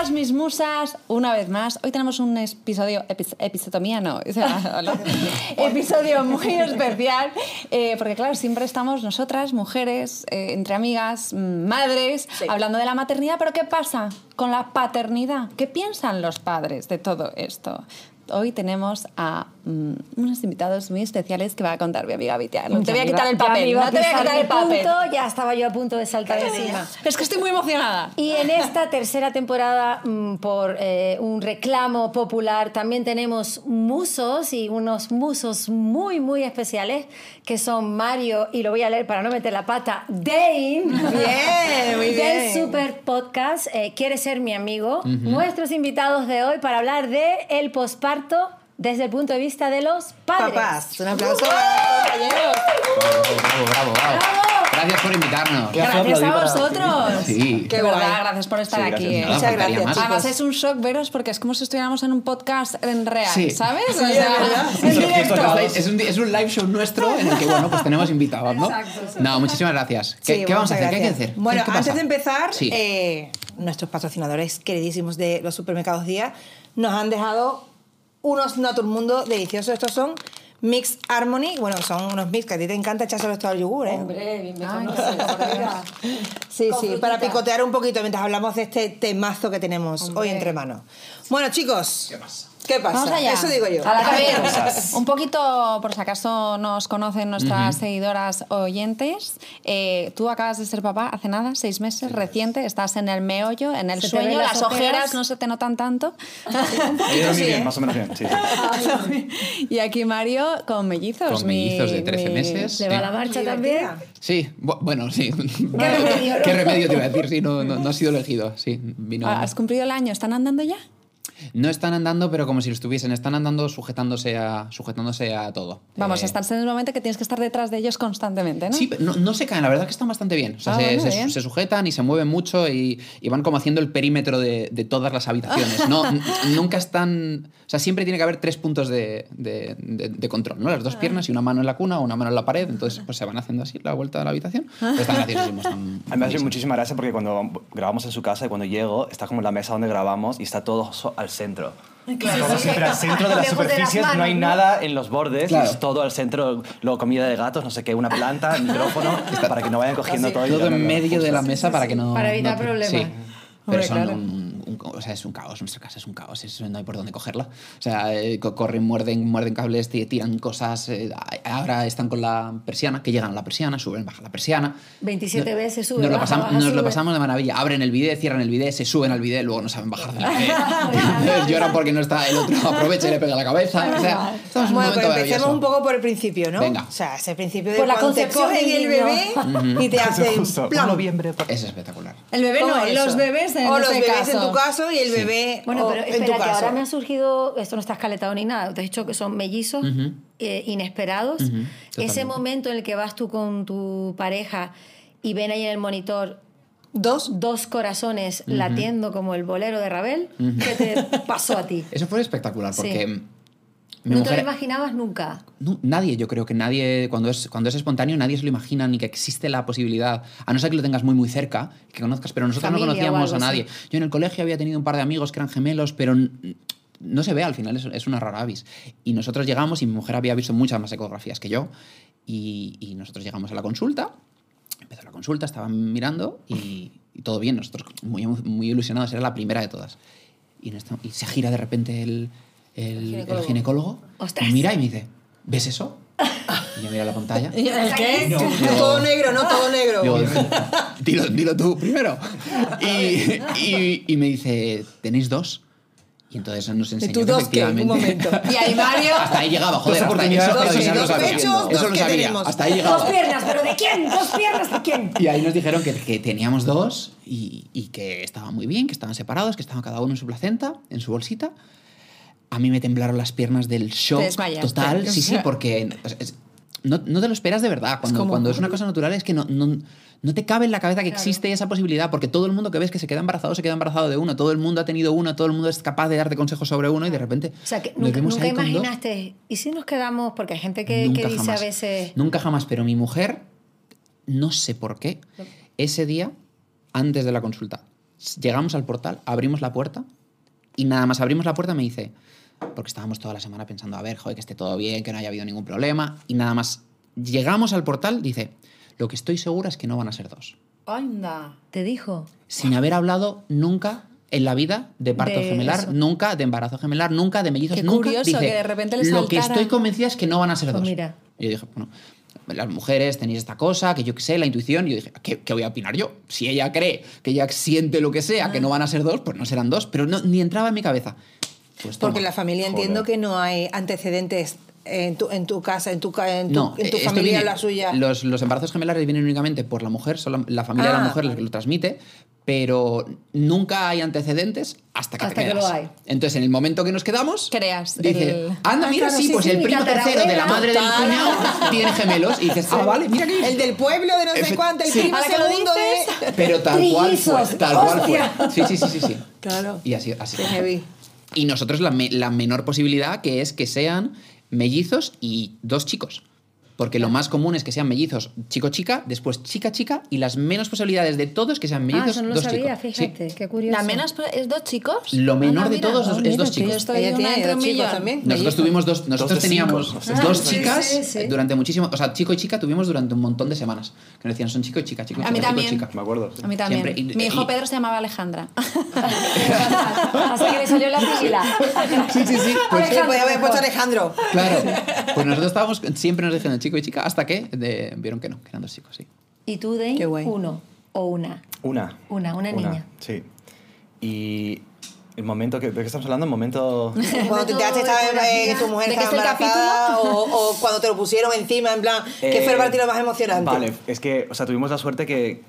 Bienvenidas mis musas, una vez más. Hoy tenemos un episodio, episotomía no, o sea, hola. episodio muy especial, eh, porque claro, siempre estamos nosotras, mujeres, eh, entre amigas, madres, hablando de la maternidad, pero ¿qué pasa con la paternidad? ¿Qué piensan los padres de todo esto? Hoy tenemos a mm, unos invitados muy especiales que va a contar mi amiga Vitia. No te voy a quitar el papel, no te voy a quitar el papel. Punto, ya estaba yo a punto de saltar encima. Es que estoy muy emocionada. Y en esta tercera temporada, mm, por eh, un reclamo popular, también tenemos musos y unos musos muy, muy especiales, que son Mario, y lo voy a leer para no meter la pata, Dane. Bien, muy Del bien. Super Podcast, eh, Quiere ser mi amigo. Nuestros invitados de hoy para hablar de el posparto desde el punto de vista de los padres. Papás, un aplauso para los compañeros. Bravo, bravo, bravo. Gracias por invitarnos. Gracias a vosotros. Sí. Qué verdad, guay. gracias por estar Sí, aquí. eh. Nada, Muchas faltaría gracias, más. Además es un shock veros porque es como si estuviéramos en un podcast en real, Sí. ¿sabes? O Sí, sea, es directo. un, es un live show nuestro en el que, bueno, pues tenemos invitados, ¿no? Exacto, sí. No, muchísimas gracias. ¿Qué, Sí, qué vamos a hacer? ¿Qué hay que hacer? ¿Qué- Bueno, qué antes pasa? de empezar, Sí. eh, nuestros patrocinadores queridísimos de los supermercados Día nos han dejado unos Naturmundo deliciosos. Estos son Mix Harmony. Bueno, son unos mix que a ti te encanta echárselos todo al yogur, ¿eh? Hombre, bien me. Sí, sí, para picotear un poquito mientras hablamos de este temazo que tenemos hoy entre manos. Bueno, chicos. ¿Qué pasa? ¿Qué pasa? Vamos allá. Eso digo yo. A la ver, un poquito, por si acaso nos conocen nuestras seguidoras oyentes, eh, tú acabas de ser papá hace nada, seis meses, reciente, estás en el meollo, en el ¿Se te ven sueño, las las ojeras ojeras? no se te notan tanto. He ido muy bien, más o menos bien. Sí, sí. y aquí Mario con mellizos. Con mi- mellizos de 13 mi- meses. ¿Le va Sí. la marcha también? Sí, bu- bueno, sí. ¿Qué remedio, no? ¿Qué remedio te iba a decir? Sí, no, no, no ha sido elegido. Sí, vino. ¿Has cumplido el año? ¿Están andando ya? No están andando, pero como si lo estuviesen. Están andando sujetándose a, sujetándose a todo. Vamos, Eh, estás en un momento que tienes que estar detrás de ellos constantemente, ¿no? Sí, pero no, no se caen, la verdad que están bastante bien. O sea, Ah, se, bueno, se- bien. se sujetan y se mueven mucho y, y van como haciendo el perímetro de, de todas las habitaciones. No, nunca están. O sea, siempre tiene que haber tres puntos de, de- de- de control, ¿no? Las dos piernas y una mano en la cuna o una mano en la pared. Entonces, pues se van haciendo así la vuelta de la habitación. Pero están graciosísimos. Están A mí me hace muchísima gracia porque cuando grabamos en su casa y cuando llego, está como la mesa donde grabamos y está todo so- al centro. Todo siempre al centro de las Lejos de las superficies, no hay nada en los bordes, Claro. es todo al centro, luego comida de gatos, no sé qué, una planta, micrófono, para que no vayan cogiendo todo. y Todo en medio de la mesa para que no. Para evitar no- problemas. Sí. Hombre, Pero son claro. un- o sea, es un caos, nuestra casa es un caos, es- no hay por dónde cogerla. O sea, eh, co- corren, muerden, muerden cables, ti- tiran cosas. eh, ahora están con la persiana, que llegan a la persiana, suben, bajan la persiana. 27 veces sube, Nos, lo baja, pasamos, baja, nos lo sube. pasamos de maravilla. Abren el bidet, cierran el bidet, se suben al bidet, luego no saben bajar del bidet. Lloran porque no está el otro, aprovecha y le pega la cabeza. O sea, estamos en un Bueno, momento empecemos un poco por el principio, ¿no? Venga. O sea, ese principio de Por la concepción cogen del el niño. bebé y te hacen Justo, plan. noviembre. Es espectacular. El bebé ¿Cómo no, los bebés en O los este bebés caso. en tu caso y el bebé Bueno, pero en tu espera, que caso. ahora me ha surgido, esto no está escaletado ni nada, te he dicho que son mellizos eh, inesperados. Ujú, Ese totalmente. momento en el que vas tú con tu pareja y ven ahí en el monitor Dos. dos corazones latiendo como el bolero de Ravel, ¿qué te pasó a ti? Eso fue espectacular Sí. Mi ¿No te lo imaginabas nunca? No, nadie, yo creo que nadie, cuando es, cuando es espontáneo, nadie se lo imagina ni que existe la posibilidad, a no ser que lo tengas muy, muy cerca, que conozcas, pero nosotros Familia no conocíamos a nadie. Yo en el colegio había tenido un par de amigos que eran gemelos, pero no se ve al final, es, es una rara avis. Y nosotros llegamos y mi mujer había visto muchas más ecografías que yo, y, y nosotros llegamos a la consulta, empezó la consulta, estaban mirando y, y todo bien, nosotros muy, muy ilusionados, era la primera de todas. Y, esto- y se gira de repente el, el- el ginecólogo, ginecólogo. Ostras. y mira y me dice, ¿ves eso? Y yo miro la pantalla. ¿El qué? No. Todo negro, no todo negro. Dilo, dilo tú primero. Y, y- y me dice, ¿tenéis dos? Y entonces nos ¿Y enseñó tú que dos qué? Un momento. Y ahí Mario... Hasta ahí llegaba, joder. Dos Hasta ahí, eso, para eso pechos, dos lo que sabía. tenemos. Hasta ahí Dos llegaba. piernas, pero ¿de quién? ¿Dos piernas de quién? Y ahí nos dijeron que, que teníamos dos y, y que estaban muy bien, que estaban separados, que estaban cada uno en su placenta, en su bolsita. A mí me temblaron las piernas del shock Te total. Sí, sí, porque es- es- no, no te lo esperas de verdad. Cuando, como- cuando es una cosa natural es que no, no, no te cabe en la cabeza que existe esa posibilidad, porque todo el mundo que ves que se queda embarazado se queda embarazado de uno, todo el mundo ha tenido uno, todo el mundo es capaz de darte consejos sobre uno y de repente O sea, que nos nunca, nunca imaginaste. ¿Y si nos quedamos? Porque hay gente que, Nunca que dice jamás. a veces. Nunca jamás, pero mi mujer, no sé por qué, ese día, antes de la consulta, llegamos al portal, abrimos la puerta y nada más abrimos la puerta me dice, porque estábamos toda la semana pensando, a ver, joder, que esté todo bien, que no haya habido ningún problema, y nada más llegamos al portal, dice, lo que estoy segura es que no van a ser dos. Anda. ¿Te dijo? Sin haber hablado nunca en la vida de parto De gemelar, eso. nunca de embarazo gemelar, nunca de mellizos, Qué nunca. curioso Dice, que de repente le Lo que saltara". estoy convencida es que no van a ser Pues dos. mira. Y yo dije, bueno, las mujeres tenéis esta cosa, que yo qué sé, la intuición. Y yo dije, ¿qué, qué voy a opinar yo? Si ella cree que ella siente lo que sea, que no van a ser dos, pues no serán dos. Pero no, ni entraba en mi cabeza. Pues. Porque la familia entiendo que no hay antecedentes en tu, en tu casa, en tu, en tu, No, en tu familia, viene- la suya. Los, los embarazos gemelares vienen únicamente por la mujer, solo la familia de Ah, la mujer la que lo transmite, pero nunca hay antecedentes hasta que Hasta te que lo quedas. hay. Entonces, en el momento que nos quedamos, Creas dice, el- anda, Ah, mira, claro, sí, sí, pues sí, el primo tercero de la madre del cuñado tiene gemelos. Y dices, ah, vale, mira que El del pueblo de no sé cuánto, el sí. primo segundo dices. de... Pero tal cual fue. Tal cual fue. Sí, sí, sí, sí, sí. Claro. Y así, así. Qué heavy. Y nosotros la, me- la menor posibilidad que es que sean mellizos y dos chicos. Porque lo más común es que sean mellizos chico-chica, después chica-chica, y las menos posibilidades de todo es que sean Ah, mellizos eso no lo dos sabía, chicos. Sí. fíjate. Qué curioso. ¿La menos es dos chicos? Lo menor Anda, de mira. todos es- Ah, es mira, dos chicos. Yo estoy Ella una tiene dos chicos también. Nosotros tuvimos dos, nosotros teníamos cinco. Ah, dos chicas sí, sí. durante muchísimo, o sea, chico y chica tuvimos durante un montón de semanas. Que nos decían, son chico y chica, chico y A chica, mí chico y también. chica. Me acuerdo. sí. A mí también. Siempre. Y- Mi hijo y- Pedro se llamaba Alejandra. Hasta que le salió la sigla. Sí, sí, sí. Pues Alejandro, podía haber puesto. Alejandro. Claro. Pues nosotros estábamos siempre nos decían chico y chica hasta que de- vieron que no, que eran dos chicos, sí. ¿Y tú, guay. Uno o una. Una. Una, una niña. Sí. Y el momento que, ¿de qué estamos hablando? El momento... Cuando te estaba, eh, que tu mujer ¿De qué estaba es el embarazada o, o cuando te lo pusieron encima, en plan, ¿qué Eh, fue el partido más emocionante? Vale, es que, o sea, tuvimos la suerte que,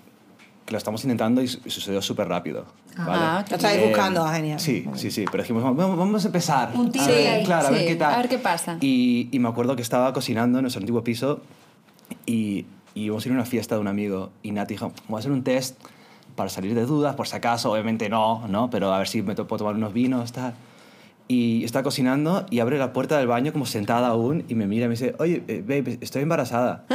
que lo estamos intentando y su- y sucedió súper rápido. ¿vale? Ah, Lo estáis Eh, buscando, ah, genial. Sí, sí, sí, pero dijimos, vamos, vamos a empezar. Un A tiro ver, ahí. Claro, a ver Sí, qué tal. a ver qué pasa. Y, y me acuerdo que estaba cocinando en nuestro antiguo piso y, y íbamos a ir a una fiesta de un amigo y Nati dijo, voy a hacer un test para salir de dudas, por si acaso, obviamente no, ¿no? Pero a ver si me to- puedo tomar unos vinos, tal. Y está cocinando y abre la puerta del baño como sentada aún y me mira y me dice, oye, eh, babe, estoy embarazada.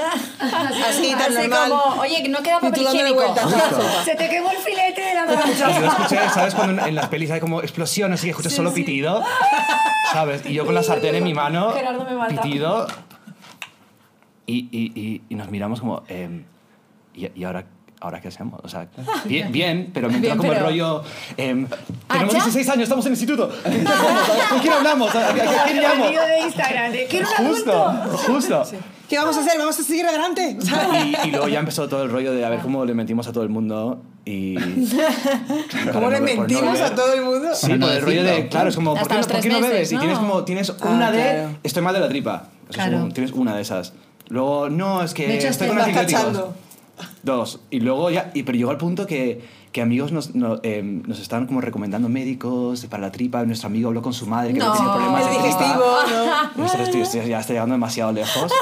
Así, tan Así normal. como, oye, que no queda Y papel higiénico. Se te quemó el filete de la Y yo mancha. escuché, ¿sabes? Cuando en, en las pelis hay como explosiones y escuchas solo pitido, ¿sabes? Y yo con la sartén en mi mano, Gerardo me mata. pitido, y, y, y, y nos miramos como, em, ¿y, y ahora, ahora qué hacemos? O sea, bien, bien pero me entró Bien, como el pero- rollo, em, ¿Ah, tenemos ya? 16 años, estamos en el instituto. ¿con quién hablamos? ¿A, a- a quién llamo? El vídeo de Instagram de quiero un Justo, justo. ¿Qué vamos a hacer? ¿Vamos a seguir adelante? Y, y luego ya empezó todo el rollo de a ver cómo le mentimos a todo el mundo y... ¿Cómo le Para no- mentimos a todo el mundo? Sí, no el rollo de, claro, es como, ¿por qué, no, por qué tres no bebes? meses, Y tienes como, tienes Ah, una de, claro. estoy mal de la tripa. Claro. un- tienes una de esas. Luego, no, es que Me echaste estoy con vas antibióticos. cachando. Dos. Y luego ya, y, pero llegó al punto que, que amigos nos, no- em, nos estaban como recomendando médicos para la tripa. Nuestro amigo habló con su madre que no, tenía problemas de tripa. ¿no? Nosotros estoy- ya está llegando demasiado lejos.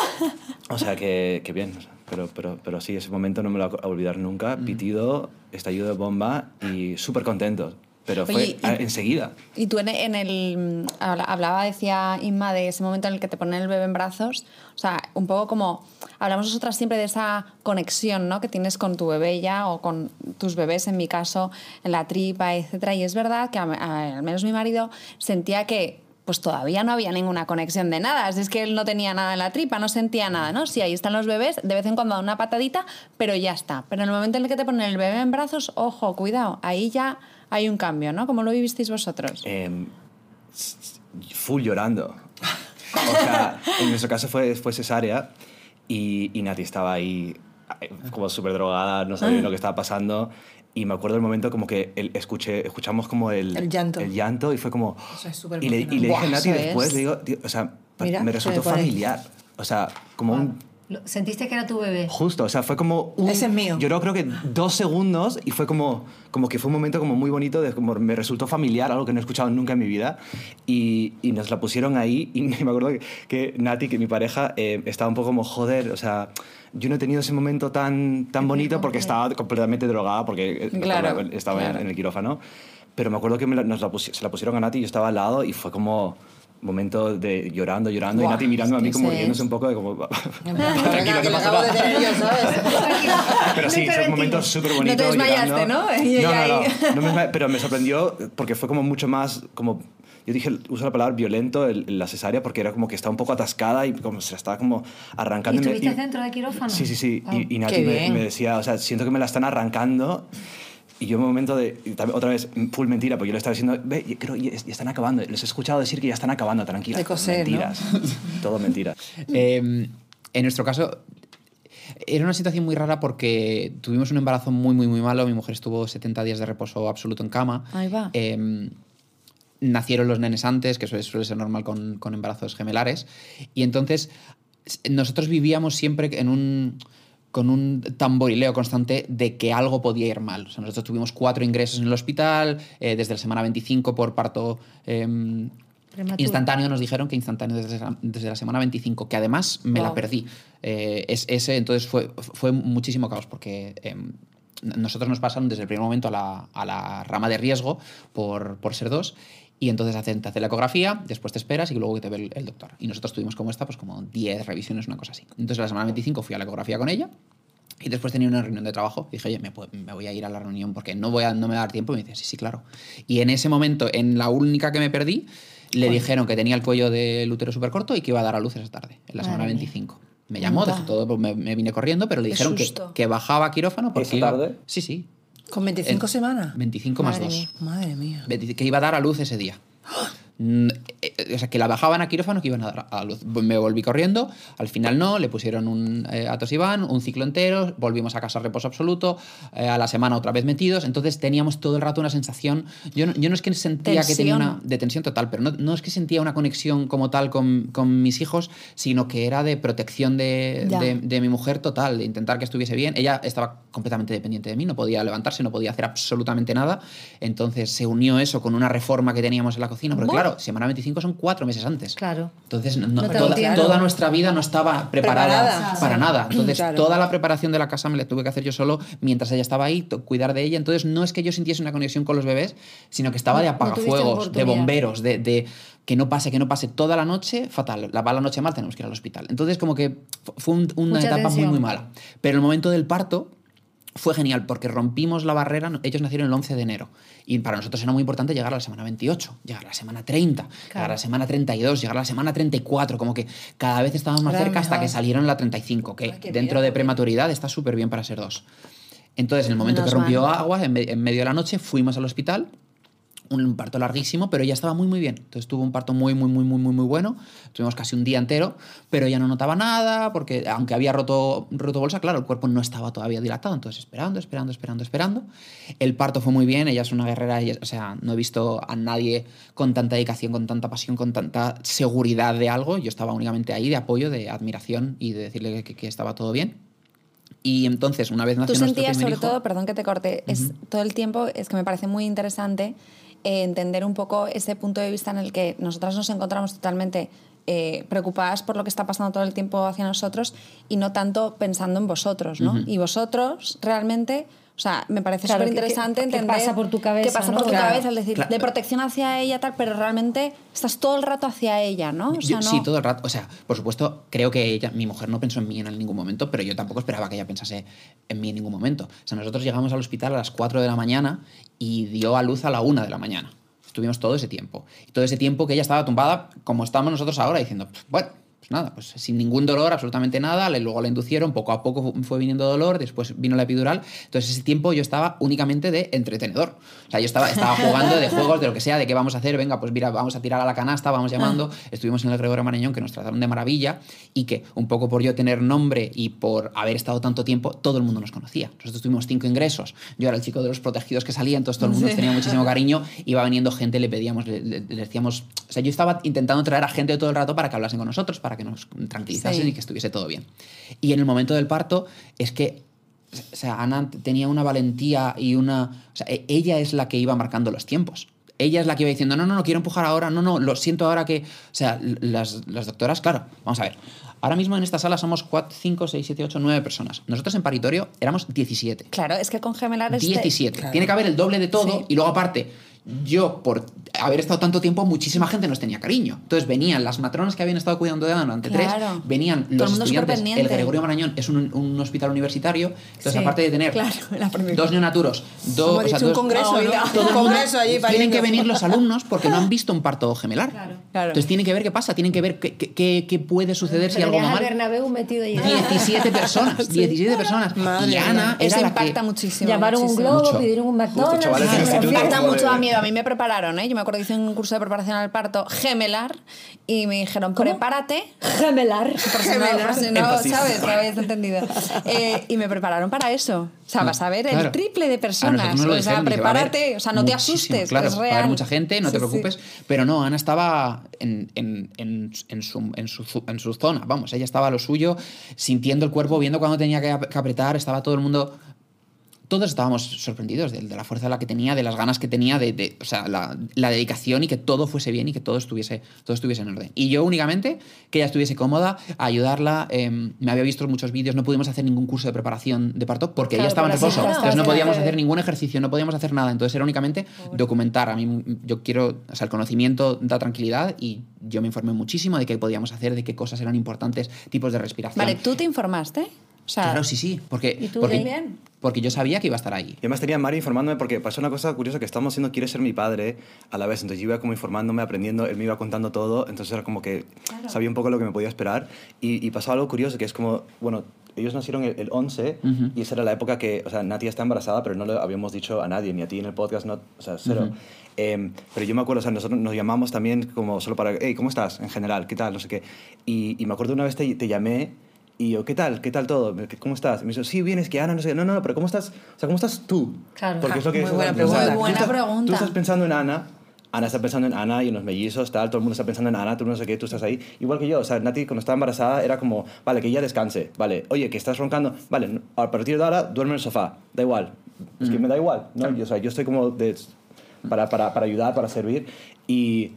O sea, que, que bien. Pero, pero, pero sí, ese momento no me lo voy a olvidar nunca. Pitido, estallido de bomba y súper contentos. Pero fue Oye, y- enseguida. Y tú en, en el... habla- Hablaba, decía Inma, de ese momento en el que te ponen el bebé en brazos. O sea, un poco como... Hablamos nosotras siempre de esa conexión ¿no? que tienes con tu bebé ya o con tus bebés, en mi caso, en la tripa, etc. Y es verdad que a- a- al menos mi marido sentía que pues todavía no había ninguna conexión de nada. Es que él no tenía nada en la tripa, no sentía nada, ¿no? Sí, ahí están los bebés, de vez en cuando da una patadita, pero ya está. Pero en el momento en el que te ponen el bebé en brazos, ojo, cuidado, ahí ya hay un cambio, ¿no? ¿Cómo lo vivisteis vosotros? s- full llorando. O sea, en nuestro caso fue, fue cesárea y, y Nati estaba ahí eh, como súper drogada, no sabía lo que estaba pasando. Y me acuerdo del momento como que el, escuché, escuchamos como el, El llanto. el llanto y fue como... Eso es súper y, le, y le dije Buah, a Nati después, es. le digo, tío, o sea, Mira, me resultó familiar. O sea, como un... ¿Sentiste que era tu bebé? Justo, o sea, fue como un... Ese es mío. Yo creo, creo que dos segundos y fue como, como que fue un momento como muy bonito, de, como me resultó familiar, algo que no he escuchado nunca en mi vida. Y, y nos la pusieron ahí y me acuerdo que, que Nati, que mi pareja, eh, estaba un poco como, joder, o sea, yo no he tenido ese momento tan, tan bonito porque estaba completamente drogada, porque Claro, estaba, claro. en el quirófano. Pero me acuerdo que me la- nos la se la pusieron a Nati y yo estaba al lado y fue como momento de llorando, llorando y Buah, Nati mirando a mí como riéndose un poco de como... Tranquilo, le pasa. Pero sí, es un momento súper bonito. No te desmayaste. ¿no? Y no, no, no, no pero me sorprendió porque fue como mucho más, como, yo dije, uso la palabra violento, el- la cesárea, porque era como que estaba un poco atascada y como se la estaba como ¿Y arrancando. me- estuviste dentro del quirófano? Sí, sí, sí. Ah. Y, y Nati me, me decía, o sea, siento que me la están arrancando. Y yo en un momento de, otra vez, full mentira, porque yo le estaba diciendo, ve, creo, ya están acabando. Les he escuchado decir que ya están acabando, tranquila. De coser, ¿no? Mentiras. Todo mentira. Eh, en nuestro caso, era una situación muy rara porque tuvimos un embarazo muy, muy, muy malo. Mi mujer estuvo 70 días de reposo absoluto en cama. Ahí va. Eh, nacieron los nenes antes, que suele, suele ser normal con, con embarazos gemelares. Y entonces nosotros vivíamos siempre en un con un tamborileo constante de que algo podía ir mal. O sea, nosotros tuvimos cuatro ingresos en el hospital, eh, desde la semana 25 por parto Prematuro. instantáneo, nos dijeron que instantáneo desde la, desde la semana 25, que además me la Wow. perdí. Eh, es, ese entonces fue, fue muchísimo caos porque... em, nosotros nos pasaron desde el primer momento a la, a la rama de riesgo por, por ser dos y entonces hacen, te hacen la ecografía, después te esperas y luego que te ve el, el doctor. Y nosotros tuvimos como esta, pues como 10 revisiones, una cosa así. Entonces la semana 25 fui a la ecografía con ella y después tenía una reunión de trabajo. Y dije, oye, me, voy a ir a la reunión porque no, voy a, no me va a dar tiempo. Y me dice, sí, sí, claro. Y en ese momento, en la única que me perdí, le dijeron que tenía el cuello del útero súper corto y que iba a dar a luz esa tarde, en la semana 25. Me llamó, dejé todo, pues me, me vine corriendo, pero le dijeron que, que bajaba a quirófano porque ¿Esa iba- tarde? Sí, sí. ¿Con 25 El- semanas? 25 más Madre 2. mía, Madre mía. Que iba a dar a luz ese día. Eh, O sea, que la bajaban a quirófano que iban a dar a luz. Me volví corriendo, al final no, le pusieron un eh, atosiván, un ciclo entero, volvimos a casa a reposo absoluto, eh, a la semana otra vez metidos, entonces teníamos todo el rato una sensación, yo no, yo no es que sentía que tenía una, de tensión total, pero no, no es que sentía una conexión como tal con, con mis hijos, sino que era de protección de, de- de mi mujer total, de intentar que estuviese bien. Ella estaba completamente dependiente de mí, no podía levantarse, no podía hacer absolutamente nada. Entonces se unió eso con una reforma que teníamos en la cocina, porque Buah. claro, semana 25 son cuatro meses antes. Claro. Entonces no- No te toda, nuestra vida no estaba preparada, Preparada. para Sí. nada. Entonces Claro. toda la preparación de la casa me la tuve que hacer yo solo mientras ella estaba ahí, cuidar de ella. Entonces no es que yo sintiese una conexión con los bebés, sino que estaba de apagafuegos, de bomberos, de, de que no pase, que no pase toda la noche, fatal. La va la noche mal, tenemos que ir al hospital. Entonces como que fu- fue un- una Mucha etapa muy, muy mala. Pero el momento del parto fue genial porque rompimos la barrera. Ellos nacieron el 11 de enero. Y para nosotros era muy importante llegar a la semana 28, llegar a la semana 30, llegar a la semana 32, llegar a la semana 34. Como que cada vez estábamos más Era cerca hasta que salieron la 35, que Ay, dentro de prematuridad está súper bien para ser dos. Entonces, en el momento que rompió agua, en, me- en medio de la noche, fuimos al hospital. Un parto larguísimo, pero ella estaba muy, muy bien. Entonces tuvo un parto muy, muy, muy, muy, muy, muy bueno. Tuvimos casi un día entero, pero ella no notaba nada, porque aunque había roto, roto bolsa, claro, el cuerpo no estaba todavía dilatado. Entonces, esperando, esperando, esperando, esperando. El parto fue muy bien, ella es una guerrera, ella- o sea, no he visto a nadie con tanta dedicación, con tanta pasión, con tanta seguridad de algo. Yo estaba únicamente ahí de apoyo, de admiración y de decirle que, que estaba todo bien. Y entonces, una vez nació Tú nuestro sentías, primer sobre hijo- todo, perdón que te corte, es todo el tiempo, es que me parece muy interesante eh, entender un poco ese punto de vista en el que nosotras nos encontramos totalmente eh, preocupadas por lo que está pasando todo el tiempo hacia nosotros y no tanto pensando en vosotros, ¿no? Y vosotros realmente, o sea, me parece Claro, súper ¿qué- interesante qué- qué entender pasa por tu cabeza, qué pasa no? por tu Claro. cabeza, es decir, Claro. de protección hacia ella tal, pero realmente estás todo el rato hacia ella, ¿no? O sea, Yo- no- Sí, todo el rato. O sea, por supuesto, creo que ella, mi mujer no pensó en mí en ningún momento, pero yo tampoco esperaba que ella pensase en mí en ningún momento. O sea, nosotros llegamos al hospital a las 4 de la mañana y dio a luz a la 1 de la mañana. Estuvimos todo ese tiempo. Y todo ese tiempo que ella estaba tumbada, como estamos nosotros ahora, diciendo, bueno, pues nada, pues sin ningún dolor, absolutamente nada, luego la inducieron, poco a poco fue viniendo dolor, después vino la epidural, entonces ese tiempo yo estaba únicamente de entretenedor, o sea, yo estaba, estaba jugando de juegos, de lo que sea, de qué vamos a hacer, venga, pues mira, vamos a tirar a la canasta, vamos llamando, estuvimos en el Gregorio Marañón, que nos trataron de maravilla, y que un poco por yo tener nombre y por haber estado tanto tiempo, todo el mundo nos conocía, nosotros tuvimos cinco ingresos, yo era el chico de los protegidos que salía, entonces todo el mundo nos tenía muchísimo cariño, iba viniendo gente, le pedíamos, le, le- le decíamos, o sea, yo estaba intentando traer a gente todo el rato para que hablasen con nosotros, para que nos tranquilizasen Sí. y que estuviese todo bien. Y en el momento del parto es que, o sea, Ana tenía una valentía y una, o sea, e- ella es la que iba marcando los tiempos. Ella es la que iba diciendo, no, no, no quiero empujar ahora, no, no, lo siento ahora que. O sea, las, las doctoras, claro, vamos a ver. Ahora mismo en esta sala somos 4, 5, 6, 7, 8, 9 personas. Nosotros en paritorio éramos 17. Claro, es que con gemelar es de- 17. Tiene que haber el doble de todo Sí. y luego aparte, yo por haber estado tanto tiempo, muchísima gente nos tenía cariño. Entonces venían las matronas que habían estado cuidando de Ana durante Claro. tres, venían Todo el los mundo estudiantes. El. Gregorio Marañón es un, un hospital universitario, entonces Sí, aparte de tener claro, dos neonaturos, dos, Como o sea, dicho, un dos- congreso, Oiga. ¿no? todo Un congreso allí tienen pariendo. que venir los alumnos porque no han visto un parto gemelar. Claro. Entonces tienen que ver qué pasa, tienen que ver qué, qué- qué- puede suceder si Pero algo va mal. Bernabéu metido allí. 17 personas, 17 personas. Madre y Ana era Eso la impacta que... muchísimo. Llamaron un globo, Mucho. pidieron un McDonald's. Ah, Impacta mucho de- a miedo. A mí me prepararon, ¿eh? Yo me acuerdo que hice un curso de preparación al parto gemelar y me dijeron, prepárate. Gemelar. Por si no, por si no. ¿sabes? Lo habéis entendido. Eh, y me prepararon para eso. O sea, vas a ver el Claro. triple de personas. o sea, prepárate. O sea, no te asustes. Claro, es va a real. haber mucha gente, no te Sí, sí. preocupes. Pero no, Ana estaba en, en- en- en su, en, su, en su zona, vamos, ella estaba a lo suyo, sintiendo el cuerpo, viendo cuando tenía que apretar, estaba todo el mundo... Todos estábamos sorprendidos de, de la fuerza la que tenía, de las ganas que tenía, de, de- o sea, la, la dedicación y que todo fuese bien y que todo estuviese, todo estuviese en orden. Y yo únicamente que ella estuviese cómoda, a ayudarla. eh, me había visto muchos vídeos, no pudimos hacer ningún curso de preparación de parto porque ella Claro, estaba en reposo. situación. Entonces no podíamos hacer ningún ejercicio, no podíamos hacer nada. Entonces era únicamente documentar. A mí yo quiero, o sea, el conocimiento da tranquilidad y yo me informé muchísimo de qué podíamos hacer, de qué cosas eran importantes, tipos de respiración. Vale, ¿tú te informaste? O sea, Claro, sí, sí, porque, ¿Y tú porque, también? porque yo sabía que iba a estar ahí. Y además tenía a Mari informándome porque pasó una cosa curiosa que estábamos haciendo Quiere ser mi padre a la vez. Entonces yo iba como informándome, aprendiendo, él me iba contando todo. Entonces era como que sabía un poco lo que me podía esperar. Y, y pasó algo curioso que es como, bueno, ellos nacieron el, el 11 Ujú. y esa era la época que, o sea, Nati está embarazada, pero no lo habíamos dicho a nadie, ni a ti en el podcast, no, o sea, cero. Ujú. Em, pero yo me acuerdo, o sea, nosotros nos llamamos también como solo para, hey, ¿cómo estás? En general, ¿qué tal? No sé qué. Y, y me acuerdo una vez te, te llamé y yo, ¿qué tal? ¿Qué tal todo? ¿Cómo estás? Y me dijo, sí, bien, es que Ana, no sé. No, no, no, pero ¿cómo estás? O sea, ¿cómo estás tú? Claro. Porque es lo que Muy buena pregunta. tú Buena estás- pregunta. Tú estás pensando en Ana, Ana está pensando en Ana y en los mellizos, tal, todo el mundo está pensando en Ana, tú no sé qué, tú estás ahí. Igual que yo, o sea, Nati cuando estaba embarazada era como, vale, que ella descanse, vale, oye, que estás roncando, vale, a partir de ahora duerme en el sofá, da igual, es que me da igual, ¿no? Yo, o sea, yo estoy como de, para, para, para ayudar, para servir y,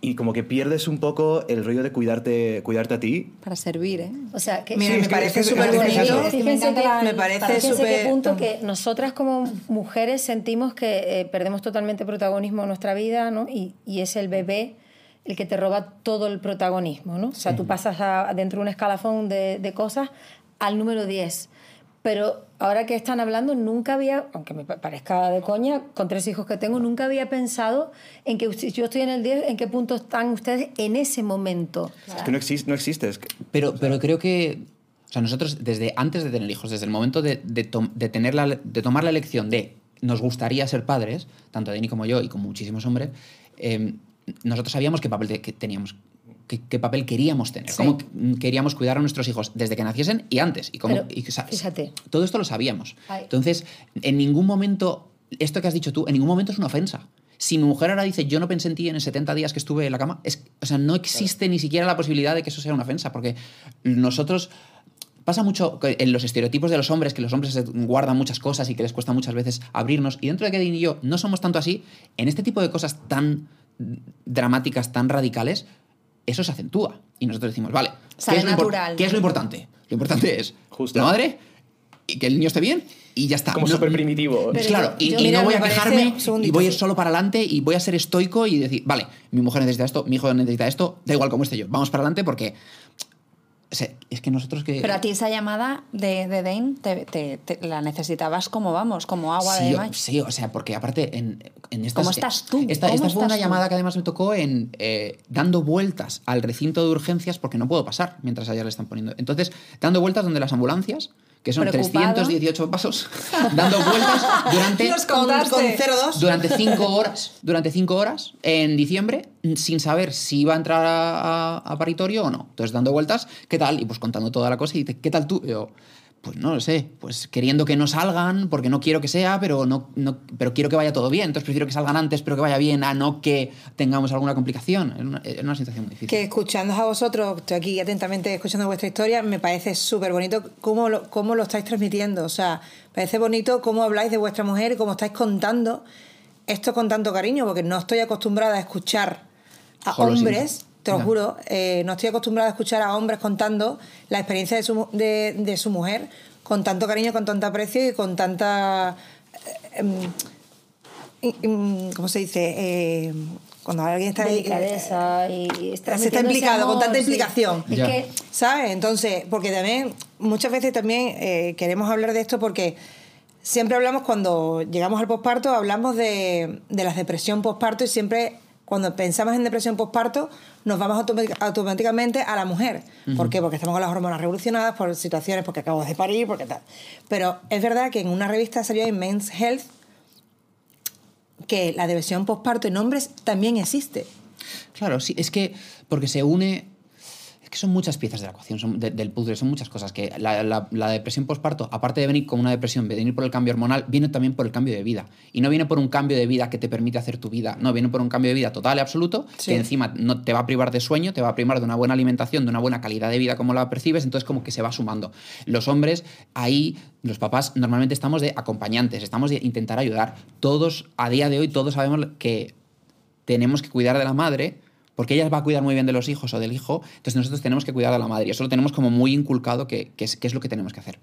y como que pierdes un poco el rollo de cuidarte, cuidarte a ti. para servir, ¿eh? O sea, que Mira, Sí, me parece súper bonito. eso. Es que me parece súper... qué punto que nosotras como mujeres sentimos que eh, perdemos totalmente protagonismo en nuestra vida, ¿no? Y, y es el bebé el que te roba todo el protagonismo, ¿no? O sea, tú pasas a- dentro de un escalafón de, de cosas al número 10. Pero ahora que están hablando, nunca había, aunque me pa- parezca de coña, con tres hijos que tengo, nunca había pensado en que si yo estoy en el 10, en qué punto están ustedes en ese momento. Es que no, existe no existe. Es que- Pero, pero creo que, o sea, nosotros desde antes de tener hijos, desde el momento de, de, tom- de tener la, de tomar la elección de nos gustaría ser padres, tanto Dani como yo y con muchísimos hombres, eh, nosotros sabíamos qué papel que teníamos. Qué, qué papel queríamos tener, Sí. cómo queríamos cuidar a nuestros hijos desde que naciesen y antes. Y cómo, Pero, y, fíjate. Todo esto lo sabíamos. Ay. Entonces, en ningún momento, esto que has dicho tú, en ningún momento es una ofensa. Si mi mujer ahora dice, yo no pensé en ti en 70 días que estuve en la cama, es, o sea, no existe ni siquiera la posibilidad de que eso sea una ofensa, porque nosotros... Pasa mucho en los estereotipos de los hombres, que los hombres guardan muchas cosas y que les cuesta muchas veces abrirnos. Y dentro de que y yo no somos tanto así, en este tipo de cosas tan dramáticas, tan radicales, eso se acentúa. Y nosotros decimos, vale, Sale ¿qué es, lo impor- natural. ¿qué es lo importante? Lo importante es Justo. la madre y que el niño esté bien y ya está. Como No- súper primitivo. Pero claro, yo- y, yo- y mira, no voy a quejarme y voy a ir solo para adelante y voy a ser estoico y decir, vale, mi mujer necesita esto, mi hijo necesita esto, da igual cómo esté yo, vamos para adelante porque O sea, es que nosotros que... Pero a ti esa llamada de, de Dane te, te- te- la necesitabas como vamos, como agua sí, de mayo. sí, o sea, porque aparte en, en estas... ¿Cómo estás tú? Esta, ¿Cómo esta fue una estás tú? llamada que además me tocó en eh, dando vueltas al recinto de urgencias porque no puedo pasar mientras allá le están poniendo. Entonces, dando vueltas donde las ambulancias, que son Preocupado. 318 pasos, dando vueltas durante... Con, contaste. con 0,2. durante cinco horas, durante cinco horas en diciembre, sin saber si iba a entrar a, a- a paritorio o no. Entonces, dando vueltas, ¿qué tal? Y pues contando toda la cosa y dice, ¿qué tal tú? Y yo, pues no lo sé, pues queriendo que no salgan, porque no quiero que sea, pero, no, no, pero quiero que vaya todo bien. Entonces prefiero que salgan antes, pero que vaya bien, a no que tengamos alguna complicación. Era una, situación muy difícil. Que escuchando a vosotros, estoy aquí atentamente escuchando vuestra historia, me parece súper bonito cómo lo, cómo lo estáis transmitiendo. O sea, parece bonito cómo habláis de vuestra mujer cómo estáis contando esto con tanto cariño, porque no estoy acostumbrada a escuchar a hombres, te lo juro, eh, no estoy acostumbrada a escuchar a hombres contando la experiencia de su, mu- de, de su mujer con tanto cariño, con tanto aprecio y con tanta... eh, em, ¿Cómo se dice? Eh, cuando alguien está... ahí, Delicadeza y se está implicado, con tanta sí. implicación. Es Ya. que ¿Sabes? Entonces, porque también, muchas veces también eh, queremos hablar de esto porque siempre hablamos cuando llegamos al posparto, hablamos de, de la depresión posparto y siempre cuando pensamos en depresión posparto nos vamos automátic- automáticamente a la mujer. ¿Por qué? Porque estamos con las hormonas revolucionadas, por situaciones, porque acabamos de parir, porque tal. Pero es verdad que en una revista salió en Men's Health que la depresión posparto en hombres también existe. Claro, sí, es que porque se une. Es que son muchas piezas de la ecuación, son de- del puzzle, son muchas cosas. Que la, la- la depresión postparto, aparte de venir como una depresión, de venir por el cambio hormonal, viene también por el cambio de vida. Y no viene por un cambio de vida que te permite hacer tu vida, no, viene por un cambio de vida total y absoluto, Sí. que encima no te va a privar de sueño, te va a privar de una buena alimentación, de una buena calidad de vida como la percibes, entonces como que se va sumando. Los hombres, ahí, los papás, normalmente estamos de acompañantes, estamos de intentar ayudar. Todos, a día de hoy, todos sabemos que tenemos que cuidar de la madre porque ella va a cuidar muy bien de los hijos o del hijo, entonces nosotros tenemos que cuidar de la madre y eso lo tenemos como muy inculcado que, que es, que es lo que tenemos que hacer.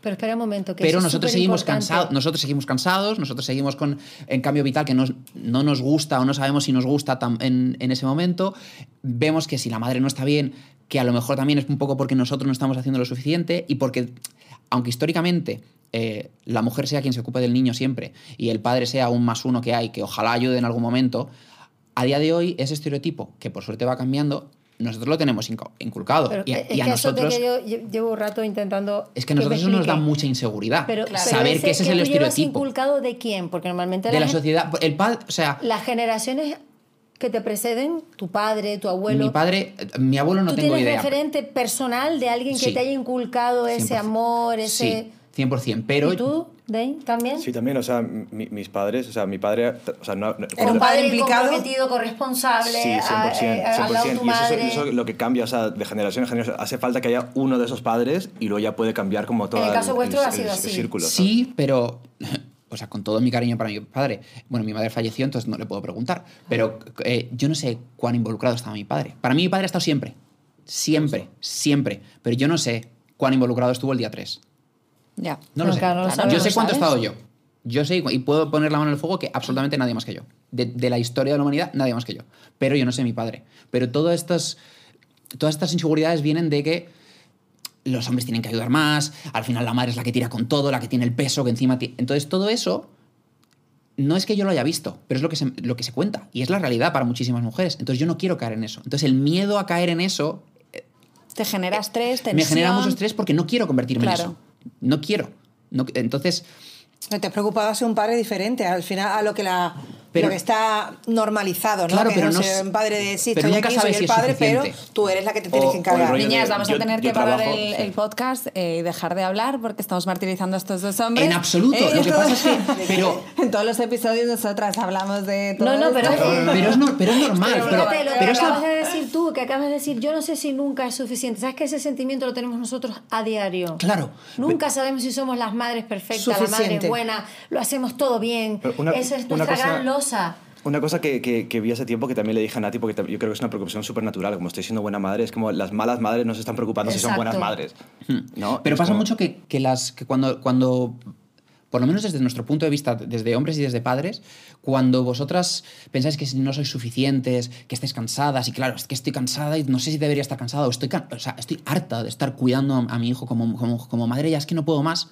Pero espera un momento. Que Pero nosotros seguimos, cansados, nosotros seguimos cansados, nosotros seguimos con en cambio vital que nos- no nos gusta o no sabemos si nos gusta tam- en, en ese momento. Vemos que si la madre no está bien, que a lo mejor también es un poco porque nosotros no estamos haciendo lo suficiente y porque, aunque históricamente eh, la mujer sea quien se ocupe del niño siempre y el padre sea un más uno que hay, que ojalá ayude en algún momento, a día de hoy ese estereotipo, que por suerte va cambiando, nosotros lo tenemos inculcado. Pero y, a- es y a que eso de nosotros... que yo lle- llevo un rato intentando. Es que a nosotros eso nos da mucha inseguridad. Pero, pero saber que ese es el estereotipo inculcado de quién? Porque normalmente de la gen- sociedad. El padre, o sea, las generaciones que te preceden, tu padre, tu abuelo. mi padre, mi abuelo no ¿Tú tengo tienes idea. referente personal de alguien que Sí. te haya inculcado ese 100%. amor, ese. Sí, 100%. Pero ¿Y tú, Dane, también? Sí, también, o sea, mi- mis padres, o sea, mi padre, o sea, no, no- Era un un padre implicado. comprometido, corresponsable, Sí, 100%, a- eh, al lado de 100%. tu Y eso, es lo que cambia, o sea, de generación en generación. Hace falta que haya uno de esos padres y luego ya puede cambiar como todo el caso vuestro ha sido así. círculo. ¿sabes? sí, pero. O sea, con todo mi cariño para mi padre. Bueno, mi madre falleció, entonces no le puedo preguntar. Pero eh, yo no sé cuán involucrado estaba mi padre. Para mí, mi padre ha estado siempre. Siempre, siempre. Pero yo no sé cuán involucrado estuvo el día 3. Ya. No, No, lo sé. no lo yo sé cuánto he estado yo. Yo sé y puedo poner la mano en el fuego que absolutamente nadie más que yo. De, de la historia de la humanidad, nadie más que yo. Pero yo no sé mi padre. Pero todas estas, todas estas inseguridades vienen de que los hombres tienen que ayudar más, al final la madre es la que tira con todo, la que tiene el peso, que encima... Entonces todo eso no es que yo lo haya visto, pero es lo que, se, lo que se cuenta. Y es la realidad para muchísimas mujeres. Entonces yo no quiero caer en eso. Entonces el miedo a caer en eso Te genera estrés, tensión. me genera mucho estrés porque no quiero convertirme Claro. en eso. No quiero. No- entonces... No te has preocupado de ser un padre diferente, al final a lo que la Pero- lo que está normalizado, ¿no? Claro, que pero no no ser s- un padre de sí, pero estoy aquí, soy el si padre, pero tú eres la que te tienes o que encargar. rollo de- Niñas, vamos yo- a tener que parar trabajo- el, sí. el podcast eh, y dejar de hablar porque estamos martirizando a estos dos hombres. En absoluto. Eh, Lo que pasa es que... Pero, En todos los episodios nosotras hablamos de todo No, no, pero- esto. pero, es, no- pero es normal. Pero Pero, fíjate, lo pero que acabas de decir tú, que acabas de decir, yo no sé si nunca es suficiente. ¿Sabes que ese sentimiento lo tenemos nosotros a diario? Claro. Nunca sabemos si somos las madres perfectas, la madre Buena, lo hacemos todo bien. Una- Esa es nuestra cosa- gran losa. Una cosa que, que, que vi hace tiempo que también le dije a Nati, porque yo creo que es una preocupación súper natural, como estoy siendo buena madre, es como las malas madres no se están preocupando si son buenas madres. ¿no? Pero Es pasa como- mucho que, que las, que cuando, cuando por lo menos desde nuestro punto de vista, desde hombres y desde padres, cuando vosotras pensáis que no sois suficientes, que estáis cansadas, y claro, es que estoy cansada y no sé si debería estar cansada, o estoy, can- o sea, estoy harta de estar cuidando a, a mi hijo como, como, como madre, ya es que no puedo más,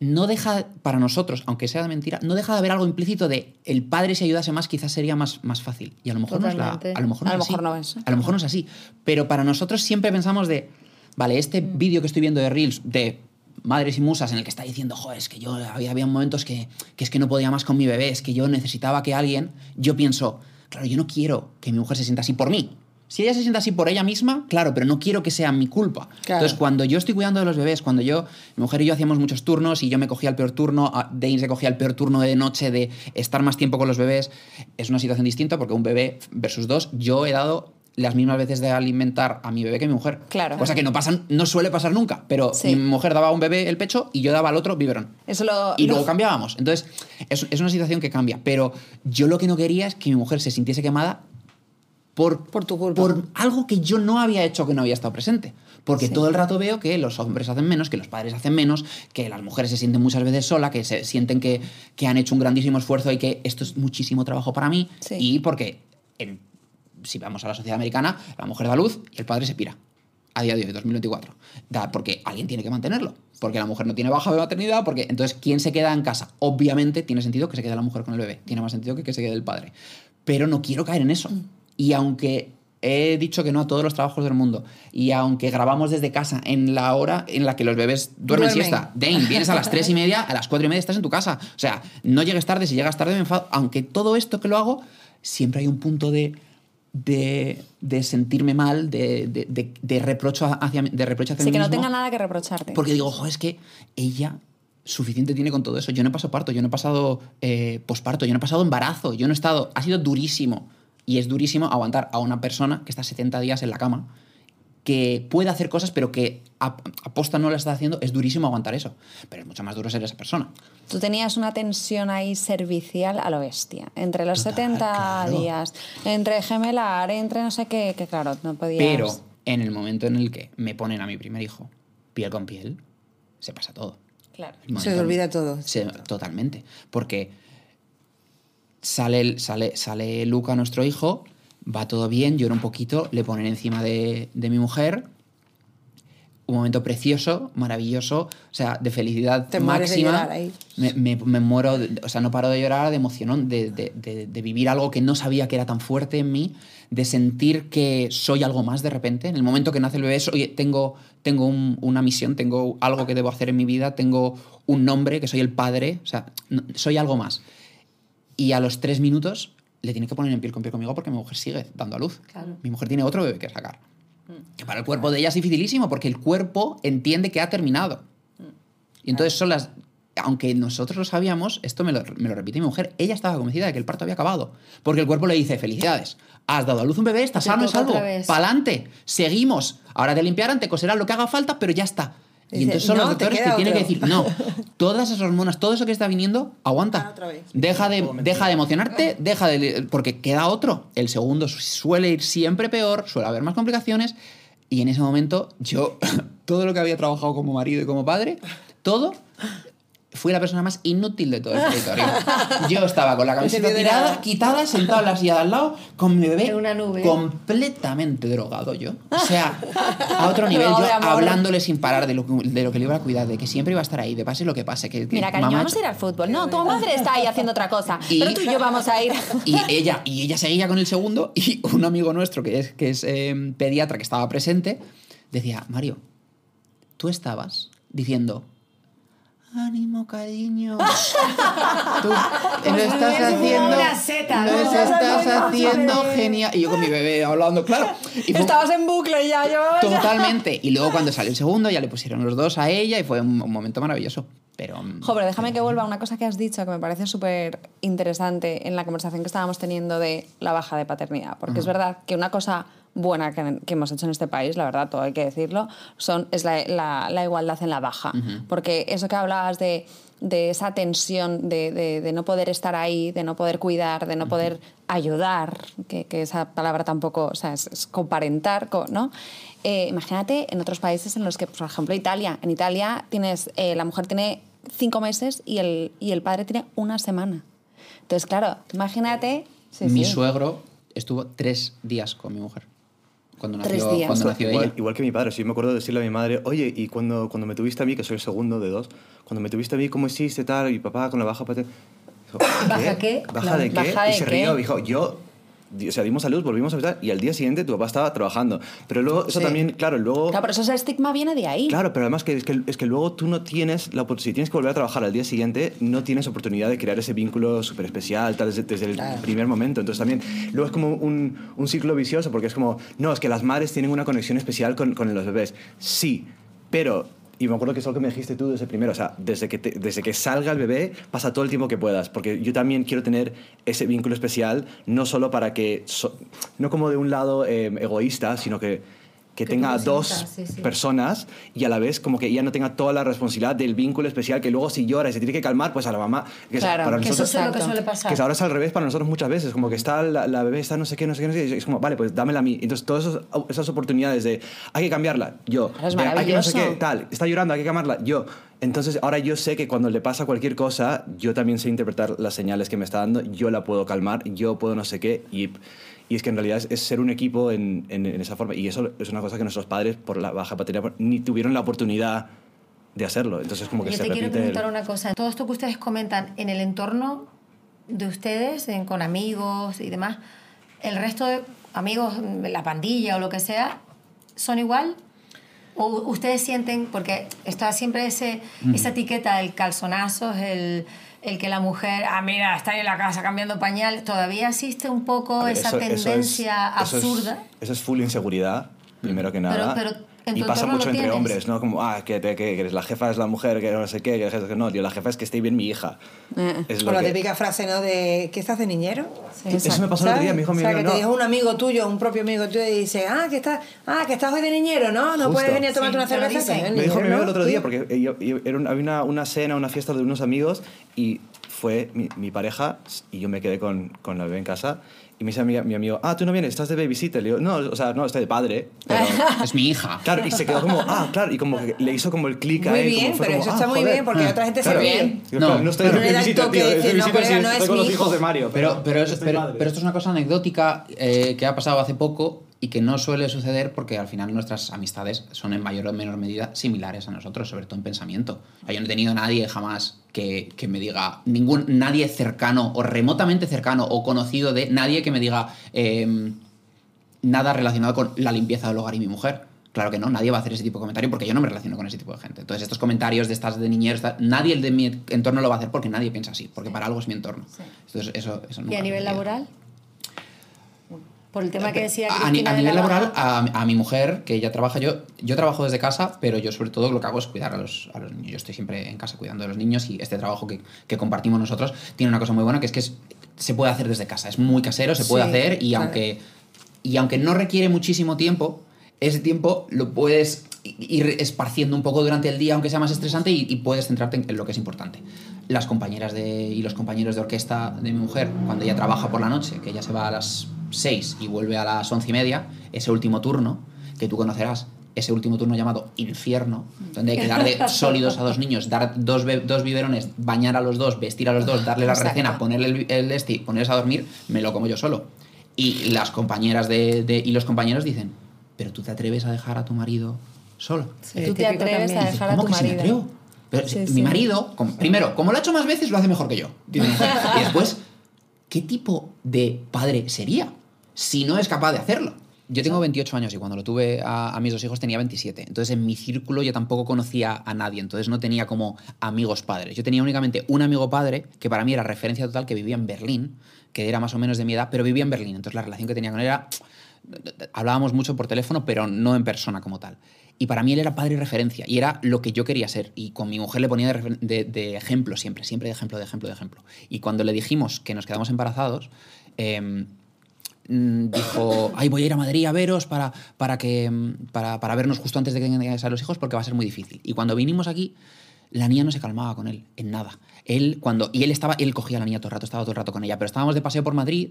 no deja, para nosotros, aunque sea de mentira, no deja de haber algo implícito de el padre si ayudase más quizás sería más, más fácil. Y a lo mejor no es la- a lo mejor no A lo es así. mejor no es. A lo mejor no es así. Pero para nosotros siempre pensamos de, vale, este Mm. vídeo que estoy viendo de Reels de madres y musas en el que está diciendo, joder, es que yo había, había momentos que, que es que no podía más con mi bebé, es que yo necesitaba que alguien, yo pienso, claro, yo no quiero que mi mujer se sienta así por mí. Si ella se sienta así por ella misma, claro, pero no quiero que sea mi culpa. Claro. Entonces, cuando yo estoy cuidando de los bebés, cuando yo, mi mujer y yo hacíamos muchos turnos y yo me cogía el peor turno, Dane se cogía el peor turno de noche de estar más tiempo con los bebés, es una situación distinta porque un bebé versus dos, yo he dado las mismas veces de alimentar a mi bebé que mi mujer. Claro. Cosa que no, pasa, no suele pasar nunca, pero Sí. mi mujer daba a un bebé el pecho y yo daba al otro biberón. Eso lo- y lo- luego cambiábamos. Entonces, es, es una situación que cambia. Pero yo lo que no quería es que mi mujer se sintiese quemada por, Por tu culpa. por algo que yo no había hecho, que no había estado presente. Porque todo el rato veo que los hombres hacen menos, que los padres hacen menos, que las mujeres se sienten muchas veces solas, que se sienten que, que han hecho un grandísimo esfuerzo y que esto es muchísimo trabajo para mí. Sí. Y porque, en- si vamos a la sociedad americana, la mujer da luz y el padre se pira. A día de hoy, 2024. Da, porque alguien tiene que mantenerlo. Porque la mujer no tiene baja de maternidad. Porque, entonces, ¿quién se queda en casa? Obviamente tiene sentido que se quede la mujer con el bebé. Tiene más sentido que que se quede el padre. Pero no quiero caer en eso. Y aunque he dicho que no a todos los trabajos del mundo, y aunque grabamos desde casa en la hora en la que los bebés duermen, Duermen. siesta, Dane, vienes a las tres y media, a las cuatro y media estás en tu casa. O sea, no llegues tarde, si llegas tarde me enfado. Aunque todo esto que lo hago, siempre hay un punto de, de, de sentirme mal, de, de, de- reprocho hacia, de reproche hacia Sí, mí que no mismo. tenga nada que reprocharte. Porque digo, jo, es que ella suficiente tiene con todo eso. Yo no he pasado parto, yo no he pasado eh, posparto, yo no he pasado embarazo, yo no he estado... Ha sido durísimo. Y es durísimo aguantar a una persona que está 70 días en la cama, que puede hacer cosas, pero que aposta no la está haciendo. Es durísimo aguantar eso. Pero es mucho más duro ser esa persona. Tú tenías una tensión ahí servicial a lo bestia. Entre los Total, 70 claro. días, entre gemelar, entre no sé qué, que claro, no podías... Pero en el momento en el que me ponen a mi primer hijo, piel con piel, se pasa todo. Claro. Se olvida todo. Se- totalmente. Porque sale, el- sale, sale Luca, nuestro hijo, va todo bien, llora un poquito, le ponen encima de, de mi mujer. Un momento precioso, maravilloso, o sea, de felicidad Te de máxima. llorar ahí. Me, me- me muero, de- o sea, no paro de llorar de emoción, de, de- de- de vivir algo que no sabía que era tan fuerte en mí, de sentir que soy algo más de repente. En el momento que nace el bebé, soy- tengo, tengo un- una misión, tengo algo que debo hacer en mi vida, tengo un nombre, que soy el padre, o sea, soy algo más. Y a los tres minutos le tiene que poner en piel con piel conmigo porque mi mujer sigue dando a luz. Mi mujer tiene otro bebé que sacar. Que para el cuerpo de ella es dificilísimo porque el cuerpo entiende que ha terminado. Y entonces son las... Aunque nosotros lo sabíamos, esto me lo, me lo repite mi mujer, ella estaba convencida de que el parto había acabado. Porque el cuerpo le dice, felicidades, has dado a luz un bebé, estás sano y salvo, pa'lante, seguimos. Ahora te limpiarán, te coserán lo que haga falta, pero ya está. Y entonces son los "No, te doctores que tienen que otro". decir, no, todas esas hormonas, todo eso que está viniendo, aguanta. Ah. Deja de, deja de emocionarte, deja de. Porque queda otro. El segundo su- suele ir siempre peor, suele haber más complicaciones. Y en ese momento, yo, todo lo que había trabajado como marido y como padre, todo, fui la persona más inútil de todo el territorio. Yo estaba con la camiseta sentido de tirada, quitada, sentada en la silla de al lado, con mi bebé En una nube. completamente drogado yo. O sea, a otro nivel, yo hablándole sin parar de lo, que- de lo que le iba a cuidar, de que siempre iba a estar ahí, de pase lo que pase. Que, que Mira, cariño, mamá vamos a ir al fútbol. No, tu madre está ahí haciendo otra cosa. Y- Pero tú y yo vamos a ir. Y ella, y ella seguía con el segundo y un amigo nuestro que es, que es eh, pediatra que estaba presente decía, Mario, tú estabas diciendo, ánimo, cariño. Tú lo estás es como haciendo, lo ¿no? estás haciendo genial. Y yo con mi bebé hablando, claro. Y fue- Estabas en bucle ya, yo. Totalmente. Y luego cuando salió el segundo ya le pusieron los dos a ella y fue un, un momento maravilloso. Pero... mm, Jo, pero déjame que vuelva a una cosa que has dicho que me parece súper interesante en la conversación que estábamos teniendo de la baja de paternidad. Porque es verdad que una cosa buena que, que hemos hecho en este país, la verdad, todo hay que decirlo, son, es la, la- la igualdad en la baja. Porque eso que hablabas de, de esa tensión de, de- de no poder estar ahí, de no poder cuidar, de no poder ayudar, que, que esa palabra tampoco, o sea, es, es comparentar, co- ¿no? Eh, imagínate en otros países en los que, por ejemplo, Italia. En Italia tienes, eh, la mujer tiene cinco meses y el, y el padre tiene una semana. Entonces, claro, imagínate. sí, mi sí. suegro estuvo tres días con mi mujer. Cuando Tres nació, días. Cuando nació Igual, ella. igual que mi padre, sí me acuerdo de decirle a mi madre, oye, y cuando, cuando me tuviste a mí, que soy el segundo de dos, cuando me tuviste a mí, ¿cómo hiciste tal? Y papá con la baja ¿Baja qué? ¿Baja de qué? ¿Baja y de se qué? rió, dijo, yo... O sea, dimos a luz, volvimos a empezar y al día siguiente tu papá estaba trabajando. Pero luego, eso Sí. también, claro, luego... Claro, pero eso ese estigma viene de ahí. Claro, pero además que es, que es que luego tú no tienes, la, si tienes que volver a trabajar al día siguiente, no tienes oportunidad de crear ese vínculo súper especial tal, desde, desde el primer momento. Entonces también, luego es como un, un ciclo vicioso porque es como, no, es que las madres tienen una conexión especial con, con los bebés. Sí, pero... Y me acuerdo que es algo que me dijiste tú desde primero, o sea, desde que, te- desde que salga el bebé, pasa todo el tiempo que puedas, porque yo también quiero tener ese vínculo especial, no solo para que, no como de un lado eh, egoísta, sino que, que, Que tenga dos sientas, sí, sí. personas y a la vez como que ella no tenga toda la responsabilidad del vínculo especial que luego si llora y se tiene que calmar pues a la mamá que es- Claro, para Que eso nosotros es lo que suele pasar. que ahora es al revés para nosotros muchas veces como que está la, la bebé está no sé qué no sé qué no sé qué y es como vale pues dámela a mí entonces todas esas oportunidades de hay que cambiarla yo es de, hay que no sé qué tal está llorando hay que calmarla yo entonces ahora yo sé que cuando le pasa cualquier cosa yo también sé interpretar las señales que me está dando yo la puedo calmar yo puedo no sé qué y y es que en realidad es, ser un equipo en, en- en esa forma. Y eso es una cosa que nuestros padres, por la baja paternidad, ni tuvieron la oportunidad de hacerlo. Entonces, como que Yo se te quiero repite. el- preguntar una cosa. Todo esto que ustedes comentan en el entorno de ustedes, en- con amigos y demás, ¿el resto de amigos, la pandilla o lo que sea, son igual? ¿O ustedes sienten, porque está siempre ese, esa etiqueta, el calzonazo, el, el que la mujer, ah, mira, está ahí en la casa cambiando pañales, todavía existe un poco ver, esa eso- eso es- tendencia eso es- absurda? Eso es full inseguridad, primero que nada. pero en y pasa mucho entre tienes. hombres, ¿no? Como, ah, que, te- que, que la jefa es la mujer, que no sé qué, que la que no, tío, la jefa es que esté bien mi hija. Eh. Es Con lo la que- típica frase, ¿no? De ¿qué estás de niñero? Eso me pasó el otro día, me dijo o mi sea, amigo, que no. te dijo un amigo tuyo, un propio amigo tuyo, y dice, ah, que estás, ah, que estás hoy de niñero, ¿no? No Justo. puedes venir a tomarte Sí, una cerveza. Me dijo mi amigo el otro día, porque yo- yo- era una- había una, una cena, una fiesta de unos amigos y fue mi, mi pareja y yo me quedé con, con la bebé en casa y me dice mi, mi amigo, ah, tú no vienes, estás de babysitter. Le digo, no, o sea, no, estoy de padre. Pero, Es mi hija. claro, y se quedó como, ah, claro, y como que le hizo como el clic a Muy él. bien, como fue pero como, eso ah, está muy joder. bien, porque otra gente se Claro. ríe. Digo, No, claro, no estoy de pero babysitter, tío, es dice, no, sí, no estoy es con mi los hijos hijo. de Mario. Pero, pero, es- pero, pero esto es una cosa anecdótica eh, que ha pasado hace poco y que no suele suceder porque al final nuestras amistades son en mayor o menor medida similares a nosotros, sobre todo en pensamiento. O sea, yo no he tenido nadie jamás que, que me diga, ningún, nadie cercano o remotamente cercano o conocido de nadie que me diga em, nada relacionado con la limpieza del hogar y mi mujer. Claro que no, nadie va a hacer ese tipo de comentario porque yo no me relaciono con ese tipo de gente. Entonces, estos comentarios de estas de niñeros, nadie de mi entorno lo va a hacer porque nadie piensa así, porque para algo es mi entorno. Entonces, eso, eso ¿Y a nivel laboral? Por el tema que decía A, a Cristina a nivel la laboral, a, a mi mujer, que ella trabaja, yo, yo trabajo desde casa, pero yo sobre todo lo que hago es cuidar a los, a los niños. Yo estoy siempre en casa cuidando de los niños y este trabajo que, que compartimos nosotros tiene una cosa muy buena, que es que es- se puede hacer desde casa. Es muy casero, se puede Sí, hacer y claro. aunque, y aunque no requiere muchísimo tiempo, ese tiempo lo puedes ir esparciendo un poco durante el día, aunque sea más estresante, y, y puedes centrarte en, en lo que es importante. Las compañeras de, y los compañeros de orquesta de mi mujer, cuando ella trabaja por la noche, que ella se va a las 6 y vuelve a las 11 y media, ese último turno, que tú conocerás, ese último turno llamado infierno, donde hay que darle sólidos a dos niños, dar dos, dos biberones, bañar a los dos, vestir a los dos, darle la Exacto. recena, ponerle el, el este y ponerles a dormir, me lo como yo solo. Y las compañeras de, de- y los compañeros dicen, pero tú te atreves a dejar a tu marido solo. Sí, Tú te atreves también. a Dice, dejar a ¿Cómo tu que marido. atrevo? Pero Sí, mi sí. marido, como- primero, como lo ha hecho más veces, lo hace mejor que yo. y después, ¿qué tipo de padre sería si no es capaz de hacerlo? Yo tengo 28 años y cuando lo tuve a, mis dos hijos tenía 27. Entonces en mi círculo yo tampoco conocía a nadie. Entonces no tenía como amigos padres. Yo tenía únicamente un amigo padre que para mí era referencia total, que vivía en Berlín, que era más o menos de mi edad, pero vivía en Berlín. Entonces la relación que tenía con él era... Hablábamos mucho por teléfono, pero no en persona como tal. Y para mí él era padre y referencia, y era lo que yo quería ser. Y con mi mujer le ponía de, ejemplo siempre, siempre de ejemplo, de ejemplo, de ejemplo. Y cuando le dijimos que nos quedamos embarazados, em, dijo, ay, voy a ir a Madrid a veros para, para, que, mm, para, para vernos justo antes de que tengáis a los hijos porque va a ser muy difícil. Y cuando vinimos aquí, la niña no se calmaba con él, en nada. Él cuando y él estaba, él cogía a la niña todo el rato, estaba todo el rato con ella, pero estábamos de paseo por Madrid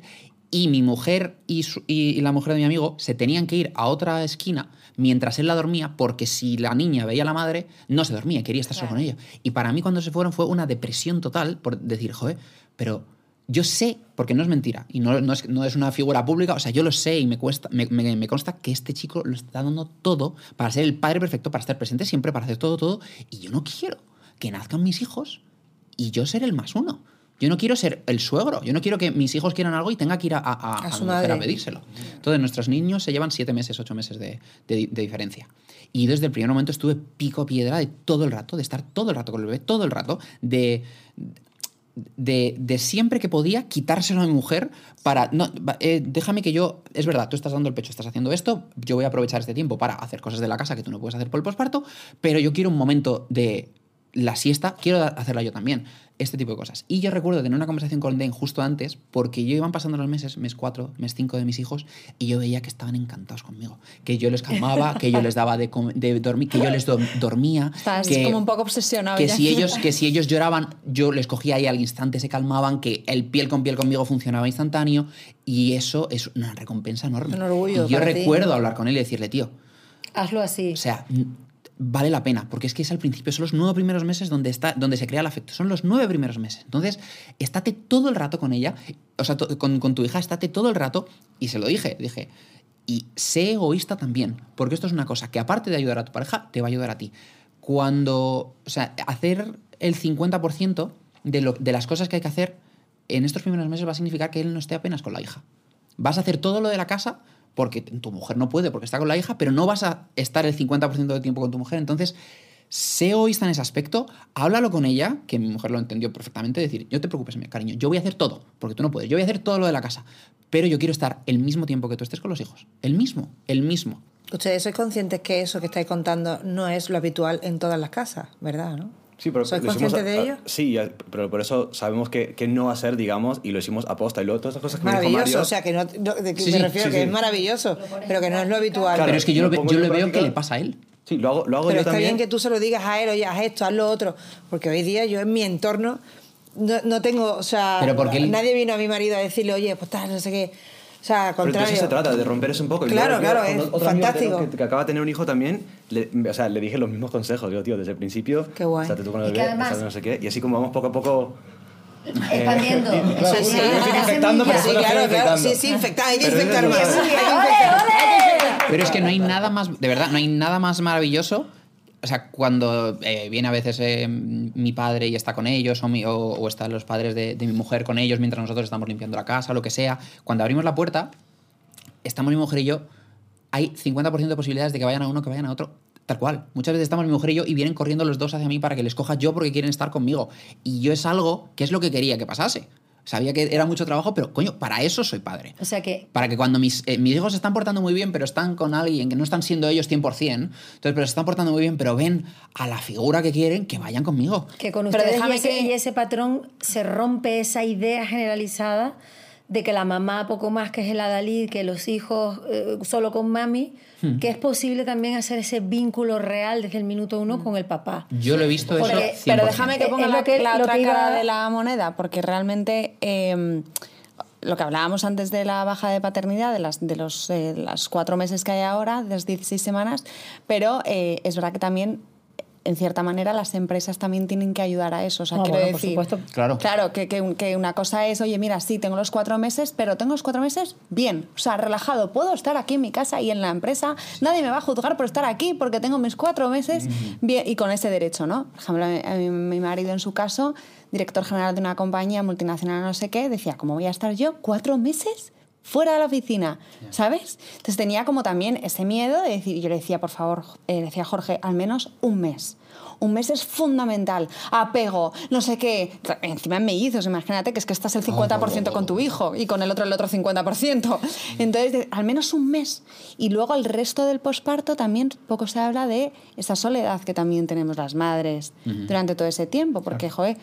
y mi mujer y, su- y- y la mujer de mi amigo se tenían que ir a otra esquina mientras él la dormía, porque si la niña veía a la madre, no se dormía, quería estar solo con ella. Y para mí cuando se fueron fue una depresión total por decir, joder, pero yo sé, porque no es mentira, y no, no es, no es una figura pública, o sea, yo lo sé y me, cuesta, me, me- me consta que este chico lo está dando todo para ser el padre perfecto, para estar presente siempre, para hacer todo, todo, y yo no quiero que nazcan mis hijos y yo ser el más uno. Yo no quiero ser el suegro, yo no quiero que mis hijos quieran algo y tenga que ir a, a, a- A su mujer pedírselo. Entonces, nuestros niños se llevan siete meses, ocho meses de, de- de diferencia. Y desde el primer momento estuve pico piedra de todo el rato, de estar todo el rato con el bebé, todo el rato, de, de, de siempre que podía quitárselo a mi mujer para... No, eh, déjame que yo... Es verdad, tú estás dando el pecho, estás haciendo esto, yo voy a aprovechar este tiempo para hacer cosas de la casa que tú no puedes hacer por el posparto, pero yo quiero un momento de la siesta, quiero hacerla yo también. Este tipo de cosas. Y yo recuerdo tener una conversación con Den justo antes, porque yo iban pasando los meses, mes 4, mes 5 de mis hijos, y yo veía que estaban encantados conmigo. Que yo les calmaba, que yo les daba de, dormir, que yo les do- dormía. Estás que, como un poco obsesionado. que ya. si ellos que si ellos lloraban yo les cogía ahí al instante se calmaban que el piel con piel conmigo funcionaba instantáneo y eso es una recompensa enorme Un orgullo y yo ti. recuerdo hablar con él y decirle tío Hazlo así. o sea vale la pena porque es que es al principio son los nueve primeros meses donde está donde se crea el afecto son los nueve primeros meses entonces estate todo el rato con ella o sea con, con tu hija estate todo el rato y se lo dije dije y sé egoísta también, porque esto es una cosa que aparte de ayudar a tu pareja, te va a ayudar a ti. Cuando, o sea, hacer el 50% de, de las cosas que hay que hacer en estos primeros meses va a significar que él no esté apenas con la hija. Vas a hacer todo lo de la casa porque tu mujer no puede porque está con la hija, pero no vas a estar el 50% del tiempo con tu mujer. Entonces, sé egoísta en ese aspecto, háblalo con ella, que mi mujer lo entendió perfectamente, decir, yo te preocupes, mi cariño, yo voy a hacer todo, porque tú no puedes, yo voy a hacer todo lo de la casa, pero yo quiero estar el mismo tiempo que tú estés con los hijos, el mismo, el mismo. Ustedes sois conscientes que eso que estáis contando no es lo habitual en todas las casas, ¿verdad? Sí, pero ¿Sois lo hicimos conscientes de ello? Sí, pero por eso sabemos que, que no va a ser, digamos, y lo hicimos aposta. Y luego todas esas cosas que me dijo Maravilloso, Mario... o sea, que no, no- de que Sí, me sí, refiero sí, que sí. es maravilloso, pero que no es lo habitual. Claro, pero es que yo, lo lo, yo le veo que le pasa a él. Sí, lo hago, lo hago Pero yo está también. bien que tú se lo digas a él, oye, haz esto, haz lo otro. Porque hoy día yo en mi entorno no, no tengo, o sea, Pero porque él- nadie vino a mi marido a decirle, oye, pues tal, no sé qué. O sea, al Pero de contrario. eso se trata, de romper eso un poco. Claro, yo, claro, es otro amigo que fantástico. Que, que acaba de tener un hijo también, le, o sea, le dije los mismos consejos. Digo, tío, desde el principio, Qué guay. estate tú con el Y que bebé, además- no sé qué. Y así como vamos poco a poco... Expandiendo. Claro, Eso sí, es sí, infectando, pero Sí, claro, claro. infectando. Sí, sí, infectar, hay que infectar más. Pero es que no hay nada más, de verdad, no hay nada más maravilloso. O sea, cuando eh, viene a veces eh, mi padre y está con ellos, o, mi- o, están los padres de, de mi mujer con ellos mientras nosotros estamos limpiando la casa, lo que sea, cuando abrimos la puerta, estamos mi mujer y yo, hay 50% de posibilidades de que vayan a uno, que vayan a otro, tal cual. Muchas veces estamos mi mujer y yo y vienen corriendo los dos hacia mí para que les coja yo porque quieren estar conmigo. Y yo es algo que es lo que quería que pasase. Sabía que era mucho trabajo, pero coño, para eso soy padre. O sea que Para que cuando mis, eh, mis hijos se están portando muy bien, pero están con alguien que no están siendo ellos 100%, entonces, pero se están portando muy bien, pero ven a la figura que quieren, que vayan conmigo. Que con Pero ustedes y déjame ese, que- y ese patrón se rompe esa idea generalizada de que la mamá poco más que es el adalid, que los hijos eh, solo con mami, Hmm. que es posible también hacer ese vínculo real desde el minuto uno con el papá. Yo lo he visto eso Porque- 100%. Pero déjame que ponga la, lo que- la lo otra que iba- cara de la moneda, porque realmente eh, lo que hablábamos antes de la baja de paternidad, de las, de los eh, las cuatro meses que hay ahora, de las 16 semanas, pero eh, es verdad que también, en cierta manera, las empresas también tienen que ayudar a eso. O sea, Ah, quiero bueno, por decir, supuesto. Claro. Claro, que, que, que una cosa es, oye, mira, sí, tengo los cuatro meses, pero tengo los cuatro meses bien, o sea, relajado. Puedo estar aquí en mi casa y en la empresa. Nadie me va a juzgar por estar aquí porque tengo mis cuatro meses bien y con ese derecho, ¿no? Por ejemplo, a mi, mi marido en su caso, director general de una compañía multinacional, no sé qué, decía, ¿cómo voy a estar yo cuatro meses? Fuera de la oficina, ¿sabes? Entonces tenía como también ese miedo de decir, yo le decía, por favor, eh, decía Jorge, al menos un mes. Un mes es fundamental. Apego, no sé qué. Encima en mellizos, imagínate que es que estás el 50% con tu hijo y con el otro el otro 50%. Entonces, de- al menos un mes. Y luego el resto del posparto también poco se habla de esa soledad que también tenemos las madres durante todo ese tiempo. Porque, joder,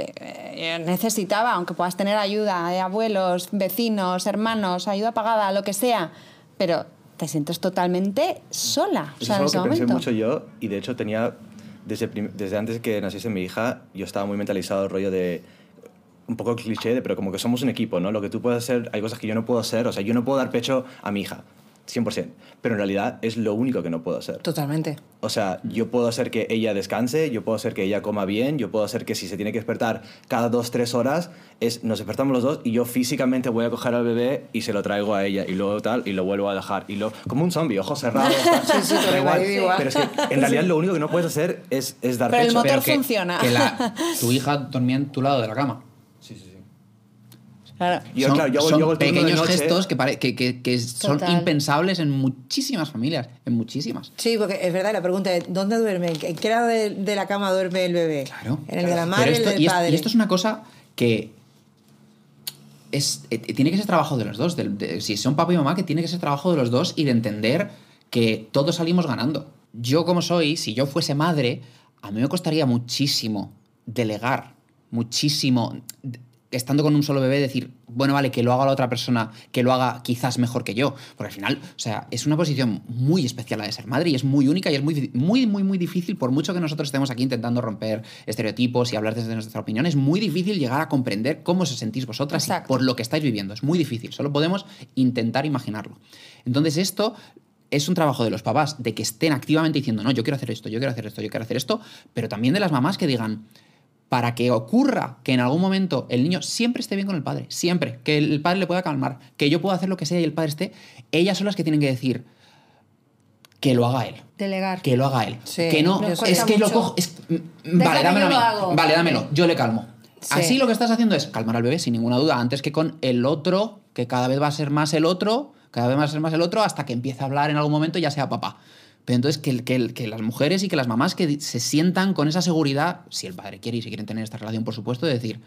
eh, eh, necesitaba, aunque puedas tener ayuda de abuelos, vecinos, hermanos, ayuda pagada, lo que sea, pero te sientes totalmente sola. O Eso sea, es en algo ese que pensé momento. mucho yo y de hecho tenía desde, desde antes que naciese mi hija, yo estaba muy mentalizado el rollo de un poco cliché, de, pero como que somos un equipo, ¿no? Lo que tú puedes hacer, hay cosas que yo no puedo hacer, o sea, yo no puedo dar pecho a mi hija, 100%, pero en realidad es lo único que no puedo hacer. Totalmente. O sea, yo puedo hacer que ella descanse, yo puedo hacer que ella coma bien, yo puedo hacer que si se tiene que despertar cada dos, tres horas, es, nos despertamos los dos y yo físicamente voy a coger al bebé y se lo traigo a ella y luego tal y lo vuelvo a dejar. Y lo, como un zombie, ojos cerrados. Sí, sí, tal igual. igual. Pero es que en realidad lo único que no puedes hacer es, es dar Pero el pecho. motor Pero que- funciona. Que la- tu hija dormía en tu lado de la cama. Claro. Yo, son claro, yo hago- son yo hago el turno de pequeños noche. gestos que, pare- que, que- que son Total. impensables en muchísimas familias. En muchísimas. Sí, porque es verdad, la pregunta es, ¿dónde duerme? ¿En qué lado de, de la cama duerme el bebé? Claro. En el de la madre y el esto- del y, es- padre. y esto es una cosa que es, eh, tiene que ser trabajo de los dos. de- si son papá y mamá, que tiene que ser trabajo de los dos y de entender que todos salimos ganando. Yo como soy, si yo fuese madre, a mí me costaría muchísimo delegar, muchísimo, estando con un solo bebé, decir, bueno, vale, que lo haga la otra persona, que lo haga quizás mejor que yo. Porque al final, o sea, es una posición muy especial la de ser madre y es muy única y es muy, muy, muy, muy difícil, por mucho que nosotros estemos aquí intentando romper estereotipos y hablar desde nuestra opinión, es muy difícil llegar a comprender cómo os sentís vosotras y por lo que estáis viviendo. Es muy difícil, solo podemos intentar imaginarlo. Entonces esto es un trabajo de los papás, de que estén activamente diciendo, no, yo quiero hacer esto, yo quiero hacer esto, yo quiero hacer esto, pero también de las mamás que digan, para que ocurra que en algún momento el niño siempre esté bien con el padre, siempre, que el padre le pueda calmar, que yo pueda hacer lo que sea y el padre esté, ellas son las que tienen que decir que lo haga él. Delegar. Que lo haga él. Sí, que no, es que lo mucho. cojo. es- mm, Déjame, vale, dámelo yo lo a mí. hago. Vale, dámelo. Yo le calmo. Sí. Así lo que estás haciendo es calmar al bebé sin ninguna duda, antes que con el otro, que cada vez va a ser más el otro, cada vez va a ser más el otro, hasta que empiece a hablar en algún momento, ya sea papá. Pero entonces que, que, que las mujeres y que las mamás que se sientan con esa seguridad, si el padre quiere y si quieren tener esta relación, por supuesto, de decir,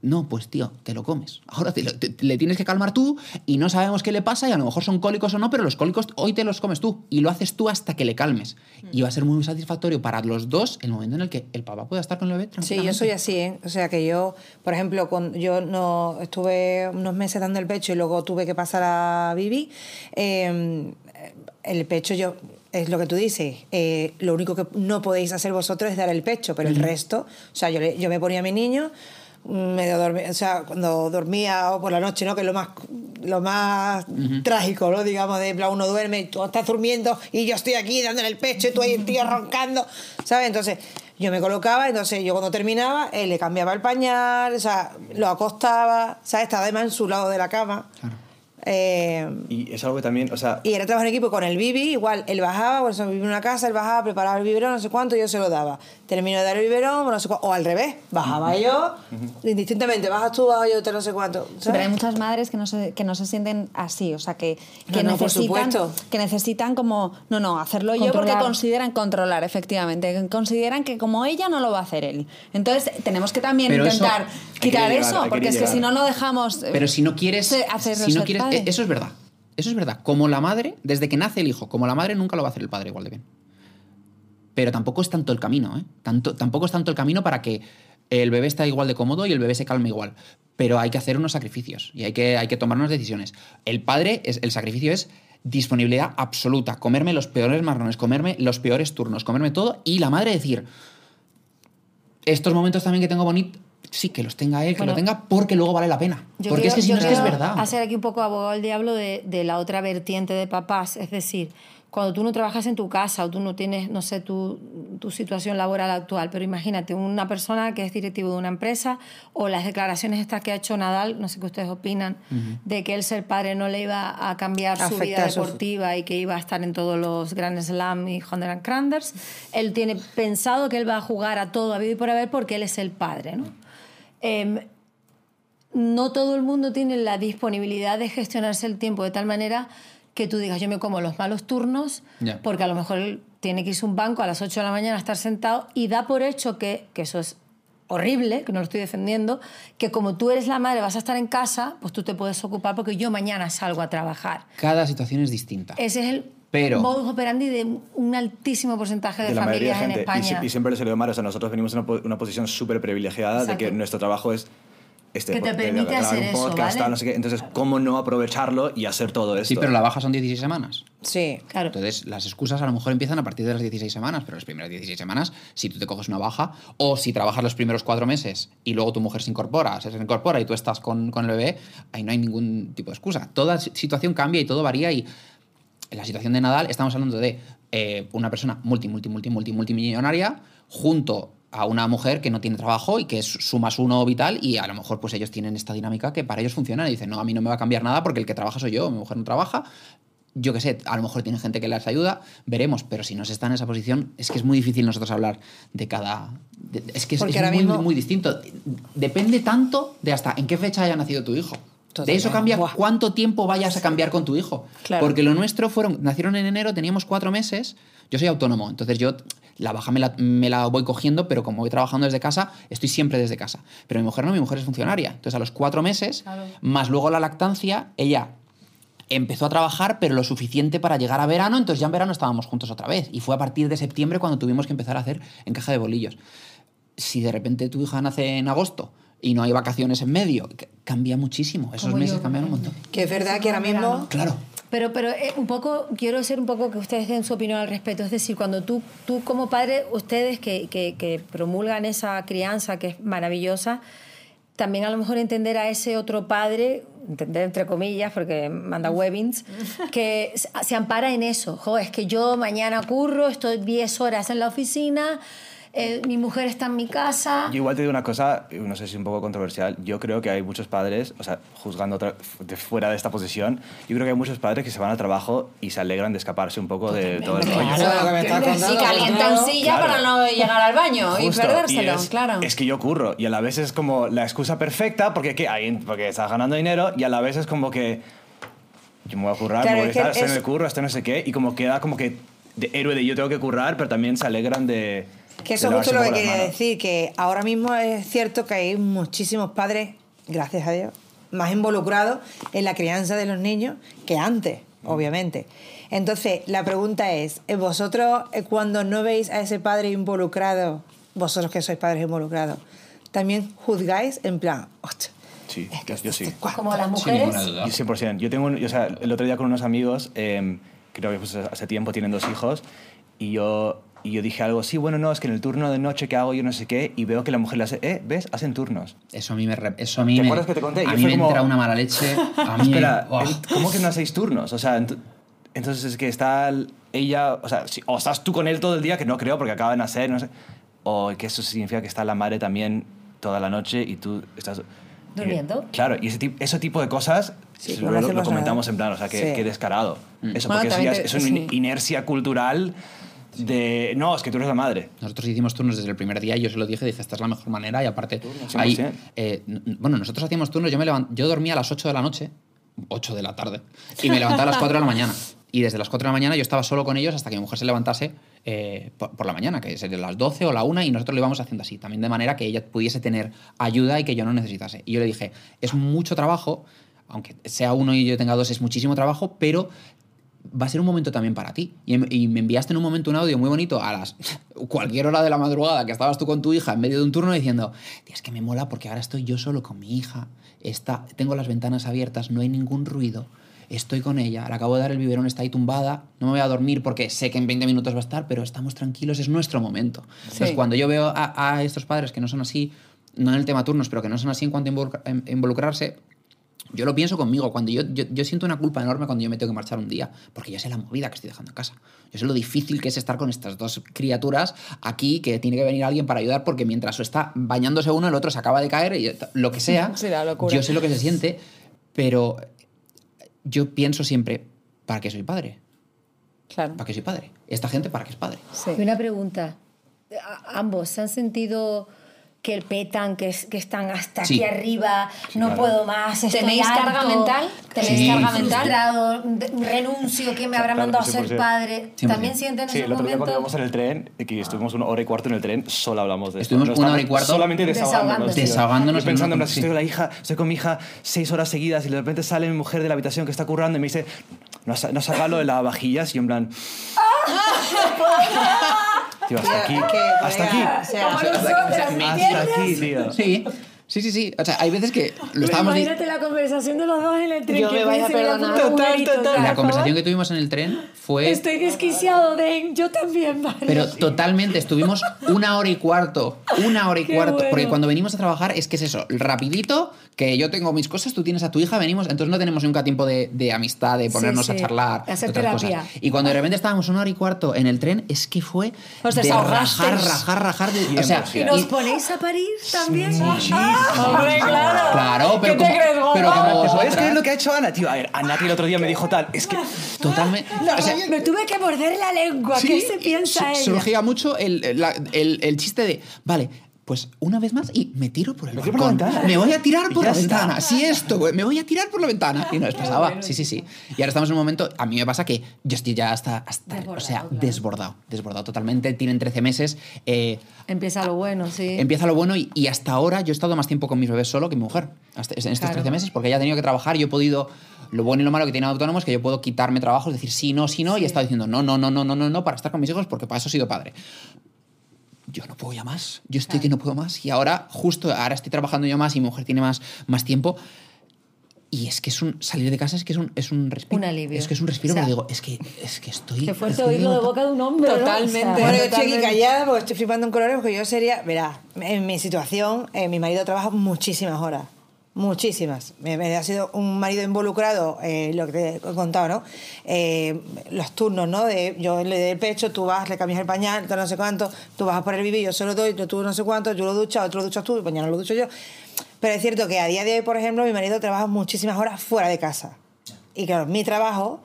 no, pues tío, te lo comes. Ahora te lo- te- le tienes que calmar tú y no sabemos qué le pasa y a lo mejor son cólicos o no, pero los cólicos hoy te los comes tú y lo haces tú hasta que le calmes. Y va a ser muy satisfactorio para los dos el momento en el que el papá pueda estar con el bebé Sí, yo soy así, ¿eh? O sea que yo, por ejemplo, cuando yo no estuve unos meses dando el pecho y luego tuve que pasar a Bibi, eh, el pecho yo es lo que tú dices, eh, lo único que no podéis hacer vosotros es dar el pecho, pero el resto, o sea, yo, le- yo me ponía a mi niño medio dormir, o sea, cuando dormía o por la noche, ¿no? Que es lo más lo más trágico, ¿no? Digamos, de uno duerme y tú estás durmiendo y yo estoy aquí dándole el pecho y tú ahí el tío roncando, ¿sabes? Entonces, yo me colocaba, entonces yo cuando terminaba, él le cambiaba el pañal, o sea, lo acostaba, ¿sabes? Estaba además en su lado de la cama. Eh, Y es algo que también, o sea, y era trabajo en equipo con el Bibi, igual, él bajaba, por eso vivía en una casa, él bajaba, preparaba el biberón, no sé cuánto, yo se lo daba. Termino de dar el biberón, no sé cuánto, o al revés, bajaba yo, indistintamente, bajas tú, bajo yo, te no sé cuánto. ¿sabes? Pero hay muchas madres que no se, que no se sienten así, o sea, que, que, No, no, por necesitan, que necesitan como, no, no, hacerlo yo porque consideran controlar, efectivamente, consideran que como ella no lo va a hacer él. Entonces tenemos que también Pero eso- intentar que quitar llegar, eso, porque es que si no, no dejamos... eh, Pero si no quieres. se- hacerlo si no quieres eso es verdad. Eso es verdad. Como la madre, desde que nace el hijo, como la madre nunca lo va a hacer el padre igual de bien. Pero tampoco es tanto el camino, ¿eh? Tanto, tampoco es tanto el camino para que el bebé esté igual de cómodo y el bebé se calme igual. Pero hay que hacer unos sacrificios y hay que, hay que tomar unas decisiones. El padre, es, el sacrificio es disponibilidad absoluta, comerme los peores marrones, comerme los peores turnos, comerme todo y la madre decir, estos momentos también que tengo bonitos, sí, que los tenga él, que Bueno, lo tenga porque luego vale la pena. Yo porque quiero- es que si no es que es verdad. Hacer aquí un poco abogado del diablo de, de la otra vertiente de papás. Es decir, cuando tú no trabajas en tu casa o tú no tienes, no sé, tu, tu situación laboral actual, pero imagínate una persona que es directivo de una empresa o las declaraciones estas que ha hecho Nadal, no sé qué ustedes opinan, de que el ser padre no le iba a cambiar su Afecta vida su- deportiva y que iba a estar en todos los Grand Slam y Hundred and Cranders. Él tiene pensado que él va a jugar a todo, a vivir por haber, porque él es el padre, ¿no? Em, no todo el mundo tiene la disponibilidad de gestionarse el tiempo de tal manera que tú digas, yo me como los malos turnos, porque a lo mejor tiene que irse a un banco a las 8 de la mañana a estar sentado y da por hecho que, que eso es horrible, que no lo estoy defendiendo, que como tú eres la madre, vas a estar en casa, pues tú te puedes ocupar porque yo mañana salgo a trabajar. Cada situación es distinta. Ese es el Pero- modus operandi de un altísimo porcentaje de, de la mayoría familias de en gente. Y, España. si- y siempre se le llama, o sea, nosotros venimos en una, una posición súper privilegiada de que Exacto. nuestro trabajo es este, Que te de permite hacer un eso, podcast, ¿vale? tal, no sé qué. Entonces, ¿cómo no aprovecharlo y hacer todo esto? Sí, pero la baja son 16 semanas. Sí. Claro. Entonces, las excusas a lo mejor empiezan a partir de las 16 semanas, pero las primeras 16 semanas, si tú te coges una baja, o si trabajas los primeros cuatro meses y luego tu mujer se incorpora, se incorpora y tú estás con, con el bebé, ahí no hay ningún tipo de excusa. Toda si- situación cambia y todo varía y en la situación de Nadal estamos hablando de eh, una persona multi, multi, multi, multi, multimillonaria junto a una mujer que no tiene trabajo y que es su más uno vital y a lo mejor pues ellos tienen esta dinámica que para ellos funciona y dicen, no, a mí no me va a cambiar nada porque el que trabaja soy yo, mi mujer no trabaja, yo qué sé, a lo mejor tiene gente que les ayuda, veremos, pero si no se está en esa posición, es que es muy difícil nosotros hablar de cada... de- es que es, muy, mismo- muy distinto. Depende tanto de hasta en qué fecha haya nacido tu hijo. De eso cambia Buah. cuánto tiempo vayas a cambiar con tu hijo. Claro. Porque lo nuestro fueron, nacieron en enero, teníamos cuatro meses, yo soy autónomo, entonces yo la baja me la, me la voy cogiendo, pero como voy trabajando desde casa, estoy siempre desde casa. Pero mi mujer no, mi mujer es funcionaria. Entonces a los cuatro meses, más luego la lactancia, ella empezó a trabajar, pero lo suficiente para llegar a verano, entonces ya en verano estábamos juntos otra vez. Y fue a partir de septiembre cuando tuvimos que empezar a hacer encaje de bolillos. Si de repente tu hija nace en agosto y no hay vacaciones en medio, cambia muchísimo. Esos Como meses yo, cambian un montón. Que es verdad que ahora mismo... Claro. Pero, pero eh, un poco, quiero ser un poco que ustedes den su opinión al respecto. Es decir, cuando tú, tú como padre, ustedes que, que, que promulgan esa crianza que es maravillosa, también a lo mejor entender a ese otro padre, entender entre comillas, porque manda webbings, que se- se ampara en eso. Jo, es que yo mañana curro, estoy 10 horas en la oficina, eh, mi mujer está en mi casa. Yo igual te digo una cosa, no sé si es un poco controversial. Yo creo que hay muchos padres, o sea, juzgando otra- de fuera de esta posición, yo creo que hay muchos padres que se van al trabajo y se alegran de escaparse un poco de todo el rollo. Claro, lo que me estás Sí, contando, calientan silla Claro. para no llegar al baño y Justo, perdérselo, es, claro. Es que yo curro y a la vez es como la excusa perfecta porque, ¿qué? Porque estás ganando dinero y a la vez es como que yo me voy a currar, Claro, me voy a es estar, estoy en es- el curro, esto no sé qué, y como queda como que de héroe de yo tengo que currar, pero también se alegran de... Que eso es justo lo que quería manos. decir, que ahora mismo es cierto que hay muchísimos padres, gracias a Dios, más involucrados en la crianza de los niños que antes, obviamente. Entonces, la pregunta es, ¿eh, vosotros eh, cuando no veis a ese padre involucrado, vosotros que sois padres involucrados, también juzgáis en plan, "Hostia, Sí, es que yo, yo sí. este cuarto". Como las mujeres. Yo 100%. Yo tengo, un- o sea, el otro día con unos amigos, eh, creo que pues, hace tiempo tienen dos hijos, y yo, y yo dije algo, sí, bueno, no, es que en el turno de noche que hago yo no sé qué, y veo que la mujer le hace, eh, ¿ves? Hacen turnos. Eso a mí me, re- eso a mí ¿Te me, acuerdas que te conté? A Yo mí me como- entra una mala leche. A mí Espera, eh, ¿cómo que no hacéis turnos? O sea, ent- entonces es que está el- ella, o sea, si- o estás tú con él todo el día, que no creo porque acaba de nacer, no sé, o que eso significa que está la madre también toda la noche y tú estás... Durmiendo. Claro, y ese, tipo, ese tipo de cosas Sí, lo, lo- comentamos nada. en plan, o sea, que, Sí. que descarado. Eso, Bueno, porque eso ya te- es, es una in- inercia cultural de, no, es que tú eres la madre. Nosotros hicimos turnos desde el primer día y yo se lo dije, dije, esta es la mejor manera y aparte, ahí, 100%. eh, bueno, nosotros hacíamos turnos, yo, me levant- yo dormía a las 8 de la noche, 8 de la tarde, y me levantaba a las 4 de la mañana. Y desde las 4 de la mañana yo estaba solo con ellos hasta que mi mujer se levantase eh, por, por la mañana, que serían las 12 o la 1, y nosotros lo íbamos haciendo así, también de manera que ella pudiese tener ayuda y que yo no necesitase. Y yo le dije, es mucho trabajo, aunque sea uno y yo tenga dos, es muchísimo trabajo, pero va a ser un momento también para ti. Y, em- y me enviaste en un momento un audio muy bonito a las cualquier hora de la madrugada que estabas tú con tu hija en medio de un turno diciendo, "Tía, es que me mola porque ahora estoy yo solo con mi hija, está, tengo las ventanas abiertas, no hay ningún ruido, estoy con ella, le acabo de dar el biberón, está ahí tumbada, no me voy a dormir porque sé que en 20 minutos va a estar, pero estamos tranquilos, es nuestro momento. Entonces, cuando yo veo a, a estos padres que no son así, no en el tema turnos, pero que no son así en cuanto a involucrarse, yo lo pienso conmigo, cuando yo, yo, yo siento una culpa enorme cuando yo me tengo que marchar un día, porque yo sé la movida que estoy dejando en casa. Yo sé lo difícil que es estar con estas dos criaturas aquí, que tiene que venir alguien para ayudar, porque mientras está bañándose uno, el otro se acaba de caer y lo que sea. Sí. Yo sé lo que se siente, pero yo pienso siempre, ¿para qué soy padre? Claro. ¿Para qué soy padre? Esta gente, ¿para qué es padre? Sí. Y una pregunta. A- ambos, ¿se han sentido que petan, que, es- que están hasta Sí. aquí arriba, no claro. puedo más, estoy ¿Tenéis harto, carga mental? ¿Tenéis Sí. carga mental? frustrado, de- renuncio, que me habrá Claro, mandado a ser 100%. padre? 100%. ¿También sienten Sí, ese el otro día cuando momento? íbamos en el tren, y que estuvimos una hora y cuarto en el tren, solo hablamos de esto. Estuvimos una hora y cuarto Solamente desahogándonos. Desahogándonos Yo pensando en la estoy con la hija, estoy con mi hija seis horas seguidas y de repente sale mi mujer de la habitación que está currando y me dice, no no lo de las vajillas y en plan... Tío, hasta aquí, hasta aquí. Hasta aquí, tío. Sí. Sí, sí, sí. O sea, hay veces que lo estábamos... Imagínate la conversación de los dos en el tren. Yo que me vais a perdonar. Total, total. La conversación que tuvimos en el tren fue... Estoy desquiciado, Den. Yo también, vale. Pero totalmente, estuvimos una hora y cuarto, una hora y Qué cuarto, bueno. porque cuando venimos a trabajar es que es eso, rapidito, que yo tengo mis cosas, tú tienes a tu hija, venimos, entonces no tenemos nunca tiempo de, de amistad, de ponernos sí. a charlar, Hacer otras terapia. cosas. Y cuando de repente estábamos una hora y cuarto en el tren, es que fue Os de rajar, rajar, rajar, de- o sea, ¿Y nos ponéis a parir también? Hombre, claro. claro, pero ¿Qué te como, crees, pero como ¿Te puedes creer lo que ha hecho Ana, tío? A ver, a Nati el otro día me dijo tal. Es que totalmente, o sea, Me tuve que morder la lengua. ¿Qué se piensa su- ella? surgía mucho el, la- el- el chiste de, vale, pues una vez más y me tiro por el Me tiro por la balcón. ventana. Me voy a tirar por la está. ventana. Sí, esto, güey, me voy a tirar por la ventana. Y nos pasaba. Sí, sí, sí. Y ahora estamos en un momento, a mí me pasa que yo estoy ya hasta, hasta o sea, desbordado, desbordado totalmente. Tienen 13 meses. eh, Empieza lo bueno, sí. Empieza lo bueno y, y hasta ahora yo he estado más tiempo con mis bebés solo que mi mujer. Hasta, en estos Claro. 13 meses, porque ella ha tenido que trabajar. Yo he podido. Lo bueno y lo malo que tiene autónomo es que yo puedo quitarme trabajo, decir sí, no, sí, no, y he estado diciendo no, no, no, no, no, no, no, para estar con mis hijos porque para eso he sido padre. Yo no puedo ya más. Yo estoy que no puedo más. Y ahora, justo ahora estoy trabajando yo más y mi mujer tiene más, más tiempo. Y es que es un. Salir de casa es que es un, es un respiro. Un alivio. Es que es un respiro, O sea, porque digo, es que, es que estoy. Qué fuerte oírlo de boca de un hombre. ¿no? Totalmente. O sea, Bueno, yo estoy aquí callada porque estoy flipando en colores porque yo sería, verá, en mi situación, eh, mi marido trabaja muchísimas horas. Muchísimas. Me, ha sido un marido involucrado, eh, lo que te he contado, ¿no? Eh, los turnos, ¿no? De yo le doy el pecho, tú vas, le cambias el pañal, tú no sé cuánto, tú vas a por el bibi, yo se lo doy, tú no sé cuánto, yo lo ducho, otro lo duchas tú, mañana lo ducho yo. Pero es cierto que a día de hoy, por ejemplo, mi marido trabaja muchísimas horas fuera de casa. Y claro, mi trabajo,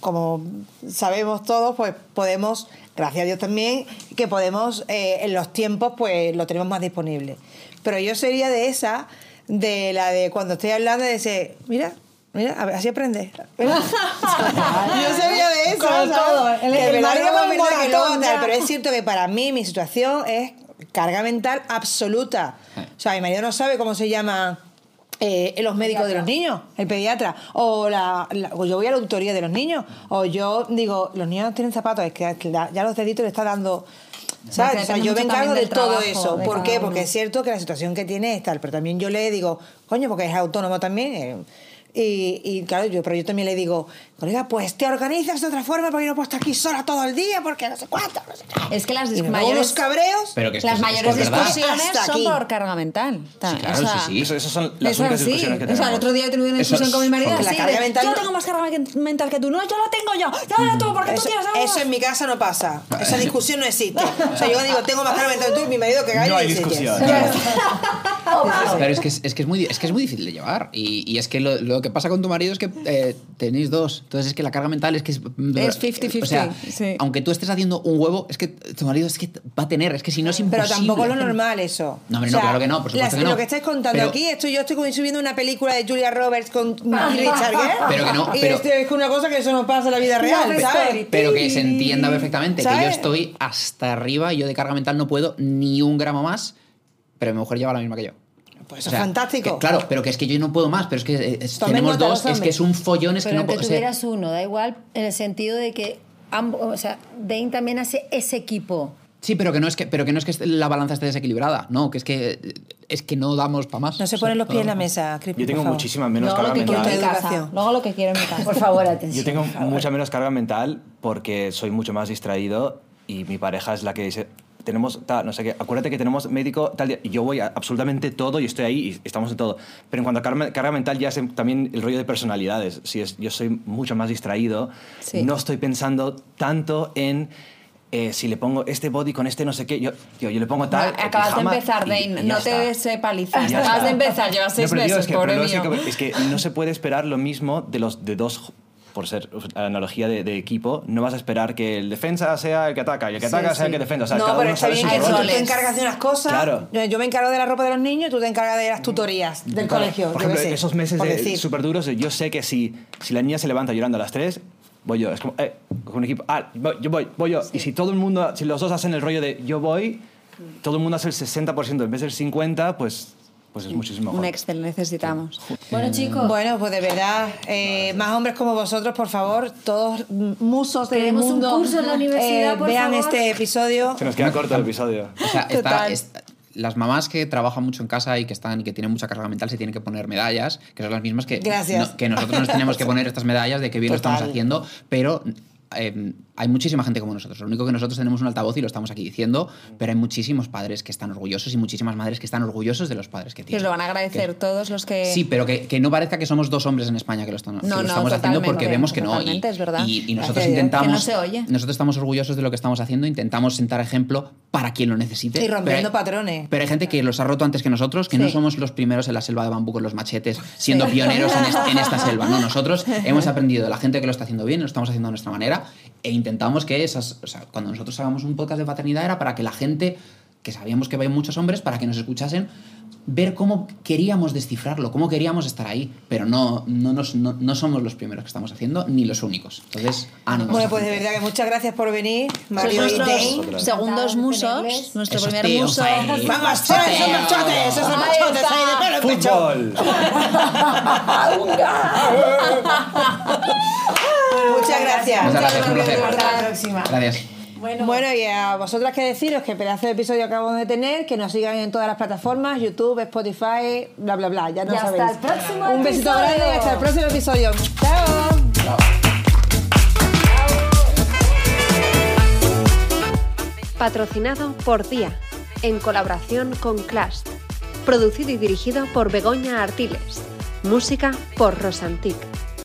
como sabemos todos, pues podemos, gracias a Dios también, que podemos, eh, en los tiempos, pues lo tenemos más disponible. Pero yo sería de esa, de la de cuando estoy hablando, de ese, mira, mira, a ver, así aprende. Mira. yo sería de ¿sabes? todo, el- el marido. Pero es cierto que para mí mi situación es carga mental absoluta. O sea, mi marido no sabe cómo se llama eh, los médicos de los niños, el pediatra, o, la, la- o yo voy a la autoría de los niños, o yo digo, los niños tienen zapatos, es que la- ya los deditos le está dando... ¿Sabes? O sea, yo me encargo de todo trabajo eso. de ¿Por qué? uno. Porque es cierto que la situación que tiene es tal, pero también yo le digo, coño, porque es autónomo también. eh, y, y claro, yo, pero yo también le digo, colega, pues te organizas de otra forma porque no puedo estar aquí sola todo el día porque no sé cuánto, no sé qué. Es que las mayores, cabreos. Pero que las mayores discusiones son aquí. por carga mental. Ta- Sí, claro, sí, sí. eso, esas son las únicas discusiones que O sea, tenemos. el otro día he tenido una discusión con mi marido porque la carga de, mental yo no- tengo más carga mental que tú. No, yo la tengo yo. Yo la tengo porque tú Eso, tienes algo. eso en mi casa no pasa. Esa discusión no existe. O sea, yo digo, tengo más carga mental que tú y mi marido que gana No hay discusión. Pero es que es, es que es muy, di- es que es muy difícil de llevar. Y, y es que lo, lo que pasa con tu marido es que eh, tenéis dos. Entonces es que la carga mental es que es... Es 50-50, O sea, sí. aunque tú estés haciendo un huevo, es que tu marido es que va a tener. Es que si no es Pero imposible. tampoco es lo normal eso. No, hombre, no, claro que no, por supuesto las- que no. Lo que estáis contando Pero- aquí, esto, yo estoy como subiendo una película de Julia Roberts con Richard Gere. Pero que no, Y pero- esto es una cosa que eso no pasa en la vida real, Love ¿sabes? Pero que se entienda perfectamente que yo ¿Sabes? estoy hasta arriba y yo de carga mental no puedo ni un gramo más, pero mi mujer lleva la misma que yo. Pues eso es fantástico. que- claro, pero que es que yo no puedo más, pero es que eh, es- Tomen tenemos nota, dos, es que es un follón, es Pero que no aunque puedo. o sea, tuvieras uno, da igual, en el sentido de que ambos, o sea, Dane también hace ese equipo. Sí, pero que no es que, pero que no es que la balanza esté desequilibrada, no, que es que es que no damos para más. No se O sea, ponen los pies en la no. mesa, Crispin, Yo tengo por favor. muchísima menos lo carga que quiero en mental. casa. Educación. Luego lo que quiero en mi casa. Por favor, atención. Yo tengo mucha menos carga mental porque soy mucho más distraído y mi pareja es la que dice, tenemos, tal, no sé qué, acuérdate que tenemos médico tal día, y yo voy a absolutamente todo y estoy ahí y estamos en todo. Pero en cuanto a carga, carga mental ya es también el rollo de personalidades. Si es, yo soy mucho más distraído, Sí. no estoy pensando tanto en... eh, si le pongo este body con este no sé qué, yo, yo, yo le pongo tal. Ah, Acabas de pijama empezar, y- Dane. no te des palizas. Y ya Acabas de empezar, llevas seis No, digo, meses, es que, pobre mío. es que- es que no se puede esperar lo mismo de los de dos por ser la analogía de, de equipo, no vas a esperar que el defensa sea el que ataca y el que Sí, ataca sea sí. el que defensa. O sea, no, cada pero uno está sabe bien sus tú te encargas de unas cosas. Claro. Yo, me encargo de la ropa de los niños, tú te encargas de las tutorías del Claro, colegio. Por ejemplo, sé, esos meses súper duros, yo sé que si, si la niña se levanta llorando a las 3, voy yo. Es como, eh, con un equipo, ah, voy, yo voy, voy yo. Y si todo el mundo, si los dos hacen el rollo de yo voy, todo el mundo hace el 60%, en vez del 50%, pues, pues es muchísimo mejor. Un Excel necesitamos. Bueno, chicos, Bueno, pues de verdad, eh, más hombres como vosotros, por favor, todos musos del Queremos un mundo, curso en la universidad, eh, por vean favor. este episodio. Se nos queda corto el episodio. O sea, está, las mamás que trabajan mucho en casa y que están y que tienen mucha carga mental se tienen que poner medallas, que son las mismas que, Gracias. no- que nosotros nos tenemos que poner estas medallas de que bien lo estamos haciendo, pero eh, hay muchísima gente como nosotros. Lo único que nosotros tenemos un altavoz y lo estamos aquí diciendo, pero hay muchísimos padres que están orgullosos y muchísimas madres que están orgullosos de los padres que Que tienen. os lo van a agradecer Que- todos los que... Sí, pero que, que no parezca que somos dos hombres en España que lo, están, que No, lo no, estamos haciendo porque vemos que no. Y, es verdad. y- y nosotros intentamos. Que no se oye. Nosotros estamos orgullosos de lo que estamos haciendo, intentamos sentar ejemplo para quien lo necesite. Y rompiendo pero hay- patrones. Pero hay gente que los ha roto antes que nosotros, que no Sí. somos los primeros en la selva de bambú con los machetes, siendo pioneros en, est- en esta selva. No, nosotros hemos aprendido de la gente que lo está haciendo bien, lo estamos haciendo de nuestra manera e intentamos que esas. O sea, cuando nosotros hagamos un podcast de paternidad era para que la gente, que sabíamos que hay muchos hombres, para que nos escuchasen, ver cómo queríamos descifrarlo, cómo queríamos estar ahí. Pero no, no, nos- no, no somos los primeros que estamos haciendo, ni los únicos. Entonces, ánimo. Bueno, pues de verdad que muchas gracias por venir, Mario y Dane. nuestros segundos musos, nuestro Esos primer muso. ahí. Vamos, chotes, esos machotes, esos Ahí machotes ahí de pelo en. ¡Fútbol! Muchas gracias. Muchas gracias, un placer. Hasta la próxima. Gracias. Bueno, y a vosotras que deciros que pedazo de episodio acabamos de tener, que nos sigan en todas las plataformas, YouTube, Spotify, bla, bla, bla, ya no Y hasta sabéis. el próximo Un besito episodio. grande y hasta el próximo episodio. ¡Chao! Patrocinado por Día, en colaboración con Clash. Producido y dirigido por Begoña Artiles. Música por Rosantic.